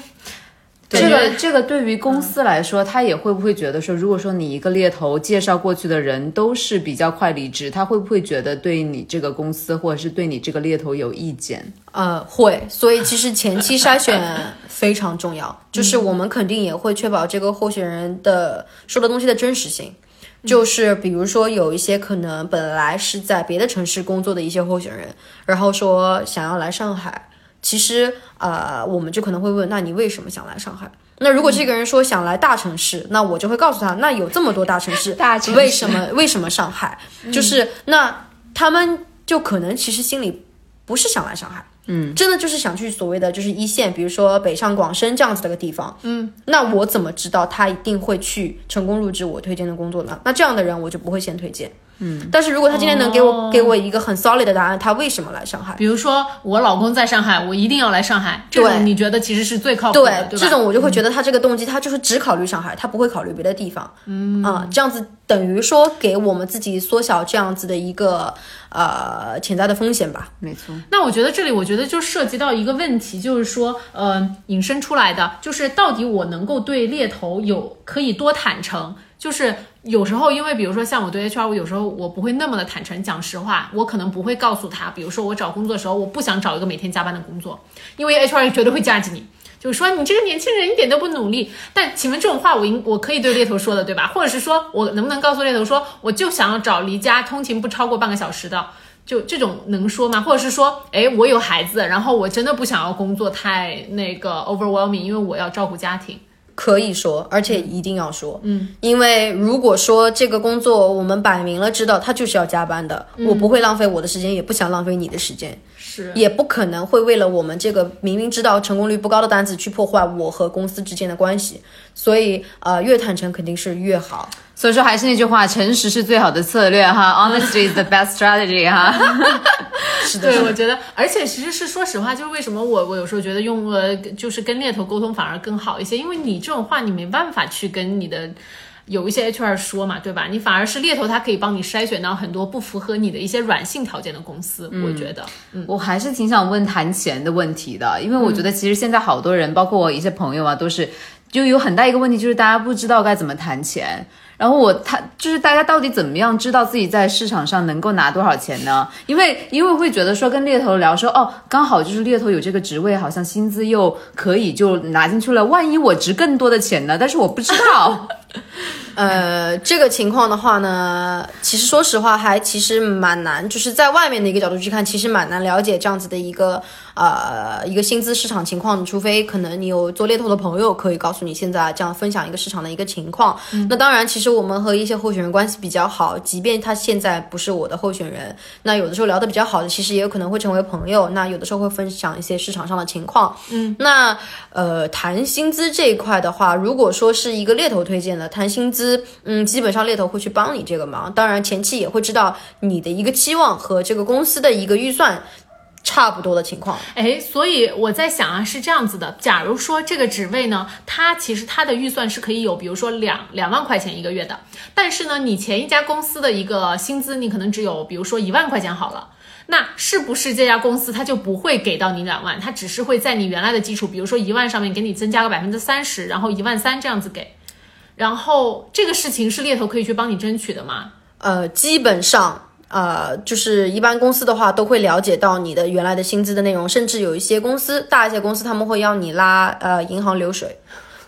这个这个对于公司来说，他也会不会觉得说，如果说你一个猎头介绍过去的人都是比较快离职，他会不会觉得对你这个公司或者是对你这个猎头有意见？呃，会，所以其实前期筛选非常重要，就是我们肯定也会确保这个候选人的说的东西的真实性。就是比如说有一些可能本来是在别的城市工作的一些候选人，然后说想要来上海，其实呃我们就可能会问，那你为什么想来上海？那如果这个人说想来大城市，那我就会告诉他，那有这么多大城市，大城市为什么为什么上海？就是那他们就可能其实心里不是想来上海，嗯，真的就是想去所谓的就是一线，比如说北上广深这样子的个地方，嗯，那我怎么知道他一定会去成功入职我推荐的工作呢？那这样的人我就不会先推荐。嗯，但是如果他今天能给我、哦给我一个很 solid 的答案，他为什么来上海？比如说我老公在上海，我一定要来上海，这种你觉得其实是最靠谱的，对吧？这种我就会觉得他这个动机，他就是只考虑上海，他不会考虑别的地方。嗯啊、这样子等于说给我们自己缩小这样子的一个呃潜在的风险吧。没错，那我觉得这里，我觉得就涉及到一个问题，就是说，呃，引申出来的，就是到底我能够对猎头有可以多坦诚，就是有时候，因为比如说像我对 HR，我有时候我不会那么的坦诚，讲实话，我可能不会告诉他，比如说我找工作的时候，我不想找一个每天加班的工作，因为 HR 绝对会架着你。就是说你这个年轻人一点都不努力，但请问这种话我应我可以对猎头说的对吧？或者是说我能不能告诉猎头说，我就想要找离家通勤不超过半个小时的，就这种能说吗？或者是说，哎，我有孩子，然后我真的不想要工作太那个 overwhelming，因为我要照顾家庭。可以说，而且一定要说，嗯，因为如果说这个工作我们摆明了知道他就是要加班的，我不会浪费我的时间，也不想浪费你的时间，是，也不可能会为了我们这个明明知道成功率不高的单子去破坏我和公司之间的关系，所以呃，越坦诚肯定是越好。所以说还是那句话，诚实是最好的策略哈，honesty is the best strategy 哈。是的，对，我觉得，而且其实是说实话，就是为什么我我有时候觉得用呃，就是跟猎头沟通反而更好一些，因为你这种话你没办法去跟你的。有一些 HR 说嘛，对吧？你反而是猎头，它可以帮你筛选到很多不符合你的一些软性条件的公司。我觉得，我还是挺想问谈钱的问题的，因为我觉得其实现在好多人，包括我一些朋友啊，都是就有很大一个问题，就是大家不知道该怎么谈钱。然后我他就是大家到底怎么样知道自己在市场上能够拿多少钱呢？因为因为会觉得说跟猎头聊说哦，刚好就是猎头有这个职位，好像薪资又可以就拿进去了。万一我值更多的钱呢？但是我不知道。呃，这个情况的话呢，其实说实话还其实蛮难，就是在外面的一个角度去看，其实蛮难了解这样子的一个呃一个薪资市场情况，除非可能你有做猎头的朋友可以告诉你现在这样分享一个市场的一个情况。那当然，其实我们和一些候选人关系比较好，即便他现在不是我的候选人，那有的时候聊得比较好的，其实也有可能会成为朋友。那有的时候会分享一些市场上的情况。嗯，那呃谈薪资这一块的话，如果说是一个猎头推荐的谈薪资，嗯，基本上猎头会去帮你这个忙。当然前期也会知道你的一个期望和这个公司的一个预算差不多的情况。哎，所以我在想啊，是这样子的。假如说这个职位呢，它其实它的预算是可以有，比如说两两万块钱一个月的，但是呢，你前一家公司的一个薪资，你可能只有比如说一万块钱好了。那是不是这家公司它就不会给到你两万，它只是会在你原来的基础，比如说一万上面给你增加个百分之三十，然后一万三这样子给。然后这个事情是猎头可以去帮你争取的吗？呃，基本上。呃，就是一般公司的话，都会了解到你的原来的薪资的内容，甚至有一些公司，大一些公司他们会要你拉呃银行流水，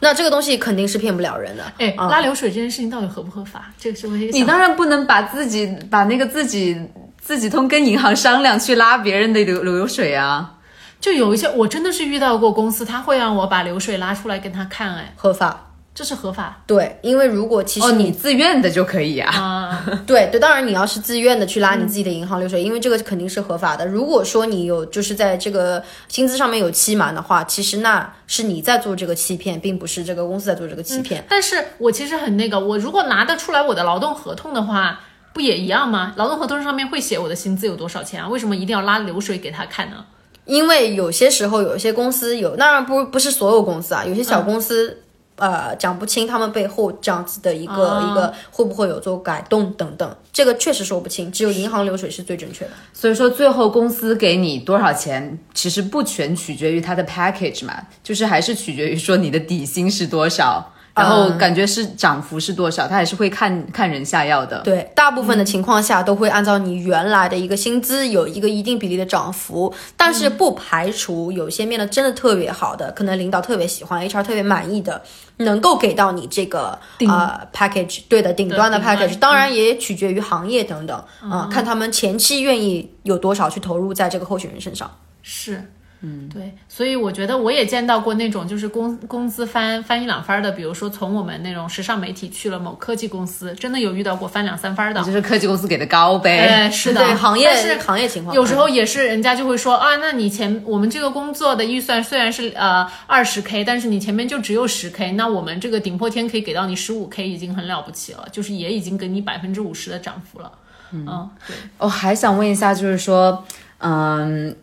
那这个东西肯定是骗不了人的。哎，拉流水这件事情到底合不合法？这个是我也你当然不能把自己把那个自己自己通跟银行商量去拉别人的流流水啊。就有一些，我真的是遇到过公司，他会让我把流水拉出来跟他看，哎，合法。这是合法对，因为如果其实哦，你、自愿的就可以啊。啊。对对，当然你要是自愿的去拉你自己的银行流水，因为这个肯定是合法的。如果说你有就是在这个薪资上面有欺瞒的话，其实那是你在做这个欺骗，并不是这个公司在做这个欺骗。但是我其实很那个，我如果拿得出来我的劳动合同的话，不也一样吗？劳动合同上面会写我的薪资有多少钱啊？为什么一定要拉流水给他看呢？因为有些时候有一些公司有，当然不不是所有公司啊，有些小公司。呃，讲不清他们背后这样子的一个、哦一个会不会有做改动等等，这个确实说不清，只有银行流水是最准确的。所以说，最后公司给你多少钱，其实不全取决于它的 package 嘛，就是还是取决于说你的底薪是多少，然后感觉是涨幅是多少，他还是会看看人下药的。对，大部分的情况下都会按照你原来的一个薪资有一个一定比例的涨幅，但是不排除有些面的真的特别好的，可能领导特别喜欢，HR 特别满意的，能够给到你这个呃 package，对的，顶端的 package，当然也取决于行业等等啊、看他们前期愿意有多少去投入在这个候选人身上。是，嗯，对，所以我觉得我也见到过那种就是工工资翻翻一两番儿的，比如说从我们那种时尚媒体去了某科技公司，真的有遇到过翻两三番儿的。就是科技公司给的高呗。哎，是的，对行业是行业情况，有时候也是人家就会说啊，那你前我们这个工作的预算虽然是呃二十 k，但是你前面就只有十 k，那我们这个顶破天可以给到你十五 k，已经很了不起了，就是也已经给你百分之五十的涨幅了。嗯，对。我还想问一下，就是说，嗯，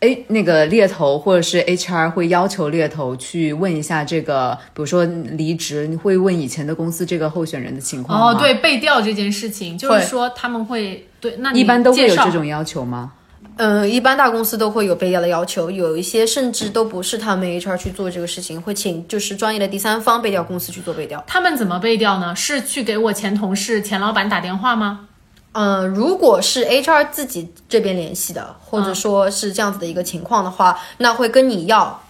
哎，那个猎头或者是 HR 会要求猎头去问一下这个，比如说离职，你会问以前的公司这个候选人的情况？哦，，对，背调这件事情，就是说他们会对，那你一般都会有这种要求吗？嗯，一般大公司都会有背调的要求，有一些甚至都不是他们 HR 去做这个事情，会请就是专业的第三方背调公司去做背调。他们怎么背调呢？是去给我前同事、前老板打电话吗？嗯，如果是 HR 自己这边联系的，或嗯者说是这样子的一个情况的话，那会跟你要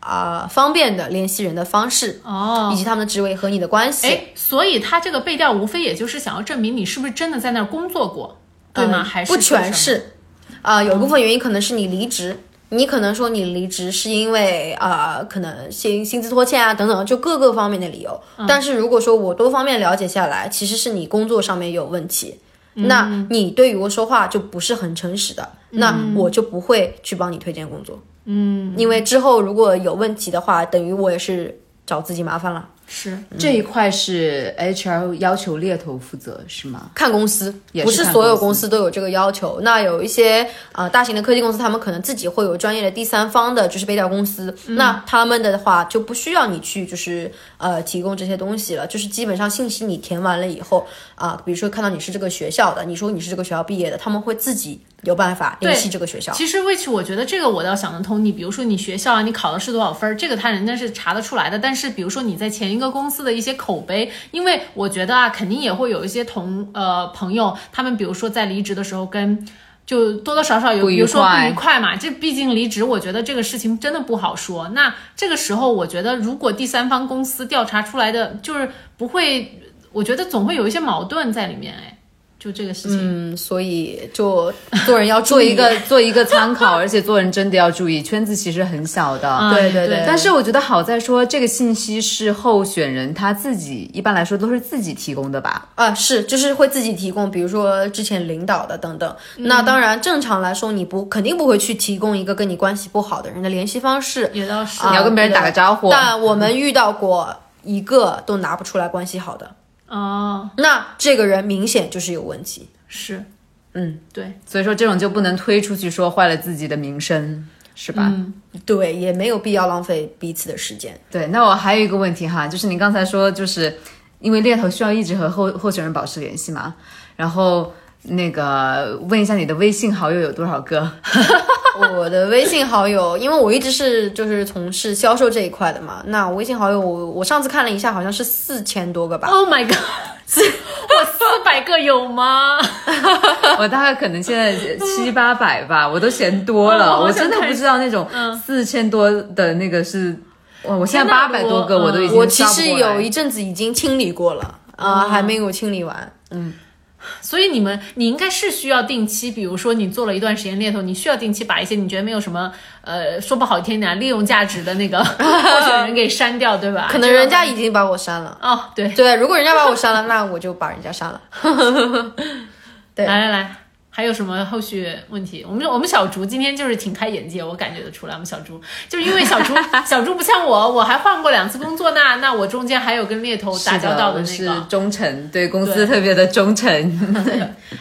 啊、方便的联系人的方式，哦以，及他们的职位和你的关系。哎，所以他这个背调无非也就是想要证明你是不是真的在那儿工作过，对吗？嗯还是不全？是啊、有一部分原因可能是你离职。你可能说你离职是因为啊、可能薪薪资拖欠啊等等，就各个方面的理由。嗯但是如果说我多方面了解下来，其实是你工作上面有问题，嗯那你对于我说话就不是很诚实的，那我就不会去帮你推荐工作。嗯，因为之后如果有问题的话，等于我也是找自己麻烦了。是这一块是 HR 要求猎头负责是吗？看公司，也是不是所有公司都有这个要求。那有一些啊、呃大型的科技公司，他们可能自己会有专业的第三方的，就是背调公司。嗯那他们的话就不需要你去就是呃提供这些东西了，就是基本上信息你填完了以后啊、比如说看到你是这个学校的，你说你是这个学校毕业的，他们会自己有办法联系这个学校。其实 which 我觉得这个我倒想得通。你比如说你学校啊，你考的是多少分儿，这个他人家是查得出来的。但是比如说你在前一个公司的一些口碑，因为我觉得啊，肯定也会有一些同呃朋友，他们比如说在离职的时候跟。就多多少少有，比如说不愉快嘛，这毕竟离职，我觉得这个事情真的不好说。那这个时候，我觉得如果第三方公司调查出来的，就是不会，我觉得总会有一些矛盾在里面，哎，就这个事情。嗯，所以就做人要注做意一个 做一个参考，而且做人真的要注意，圈子其实很小的。嗯对对对对，但是我觉得好在说，这个信息是候选人他自己一般来说都是自己提供的吧？啊，是，就是会自己提供，比如说之前领导的等等。那当然，正常来说，你不肯定不会去提供一个跟你关系不好的人的联系方式，也倒是，啊你要跟别人打个招呼。但我们遇到过一个都拿不出来关系好的，哦，那这个人明显就是有问题。是，嗯，对，所以说这种就不能推出去说坏了自己的名声，是吧？嗯对，也没有必要浪费彼此的时间。对。那我还有一个问题哈，就是你刚才说，就是因为猎头需要一直和候候选人保持联系嘛，然后那个问一下你的微信好友有多少个？我的微信好友，因为我一直是就是从事销售这一块的嘛，那我微信好友我我上次看了一下，好像是四千多个吧。Oh my god！我四百个有吗？我大概可能现在七八百吧，我都嫌多了，我真的不知道那种四千多的那个是，哇，我现在八百多个我我都已经我其实有一阵子已经清理过了啊、还没有清理完。所以你们，你应该是需要定期，比如说你做了一段时间猎头，你需要定期把一些你觉得没有什么，呃，说不好听点，利用价值的那个 候选人给删掉，对吧？可能人家已经把我删了。哦，对，对，如果人家把我删了，那我就把人家删了。对来来来，还有什么后续问题？我们我们小竹今天就是挺开眼界，我感觉得出来。我们小竹就是因为小竹 小竹不像我，我还换过两次工作呢。那我中间还有跟猎头打交道是我是那个。忠诚，对公司特别的忠诚。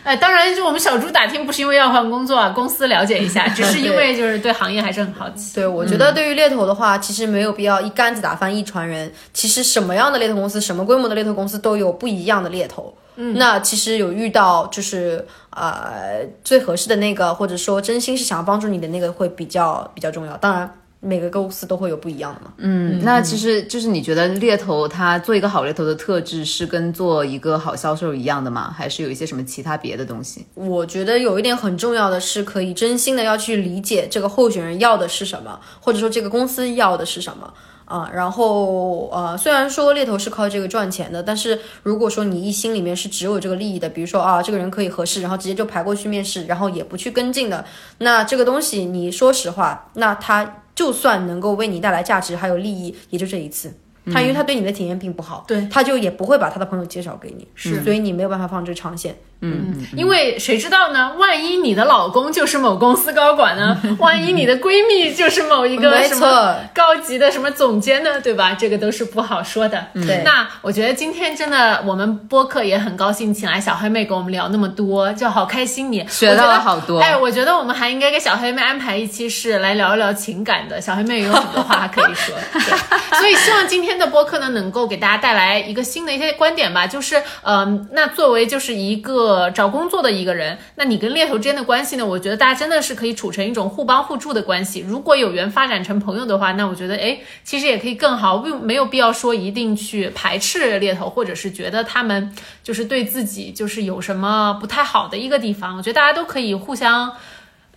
哎，当然，就我们小猪打听不是因为要换工作啊，公司了解一下，只是因为就是对行业还是很好奇。对，我觉得对于猎头的话，其实没有必要一竿子打翻一船人。其实什么样的猎头公司，什么规模的猎头公司都有不一样的猎头。嗯，那其实有遇到就是呃最合适的那个，或者说真心是想要帮助你的那个，会比较比较重要。当然，每个公司都会有不一样的嘛。嗯，那其实就是你觉得猎头他做一个好猎头的特质是跟做一个好销售一样的吗？还是有一些什么其他别的东西？我觉得有一点很重要的是，可以真心的要去理解这个候选人要的是什么，或者说这个公司要的是什么。啊、然后呃，虽然说猎头是靠这个赚钱的，但是如果说你一心里面是只有这个利益的，比如说啊，这个人可以合适，然后直接就排过去面试，然后也不去跟进的，那这个东西你说实话，那他就算能够为你带来价值还有利益，也就这一次。他因为他对你的体验并不好，对他就也不会把他的朋友介绍给你，是所以你没有办法放这长线。嗯因为谁知道呢？万一你的老公就是某公司高管呢？万一你的闺蜜就是某一个什么高级的什么总监呢？对吧？这个都是不好说的。对那我觉得今天真的，我们播客也很高兴，请来小黑妹跟我们聊那么多，就好开心你学到了好多哎，我觉得我们还应该给小黑妹安排一期是来聊一聊情感的。小黑妹有很多话可以说，对，所以希望今天的播客呢，能够给大家带来一个新的一些观点吧。就是，嗯、那作为就是一个找工作的一个人，那你跟猎头之间的关系呢，我觉得大家真的是可以处成一种互帮互助的关系。如果有缘发展成朋友的话，那我觉得，哎，其实也可以更好，不没有必要说一定去排斥猎头，或者是觉得他们就是对自己就是有什么不太好的一个地方。我觉得大家都可以互相。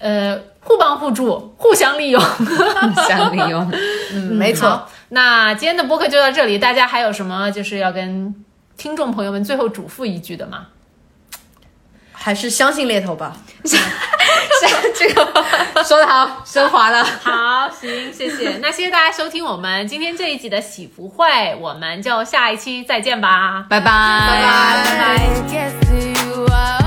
呃，互帮互助，互相利用。互相利用。嗯，没错。好，那今天的播客就到这里，大家还有什么就是要跟听众朋友们最后嘱咐一句的吗？还是相信猎头吧。这个说的好，升华了。好，行，谢谢。那谢谢大家收听我们今天这一集的喜福会，我们就下一期再见吧。拜拜，拜拜，拜拜。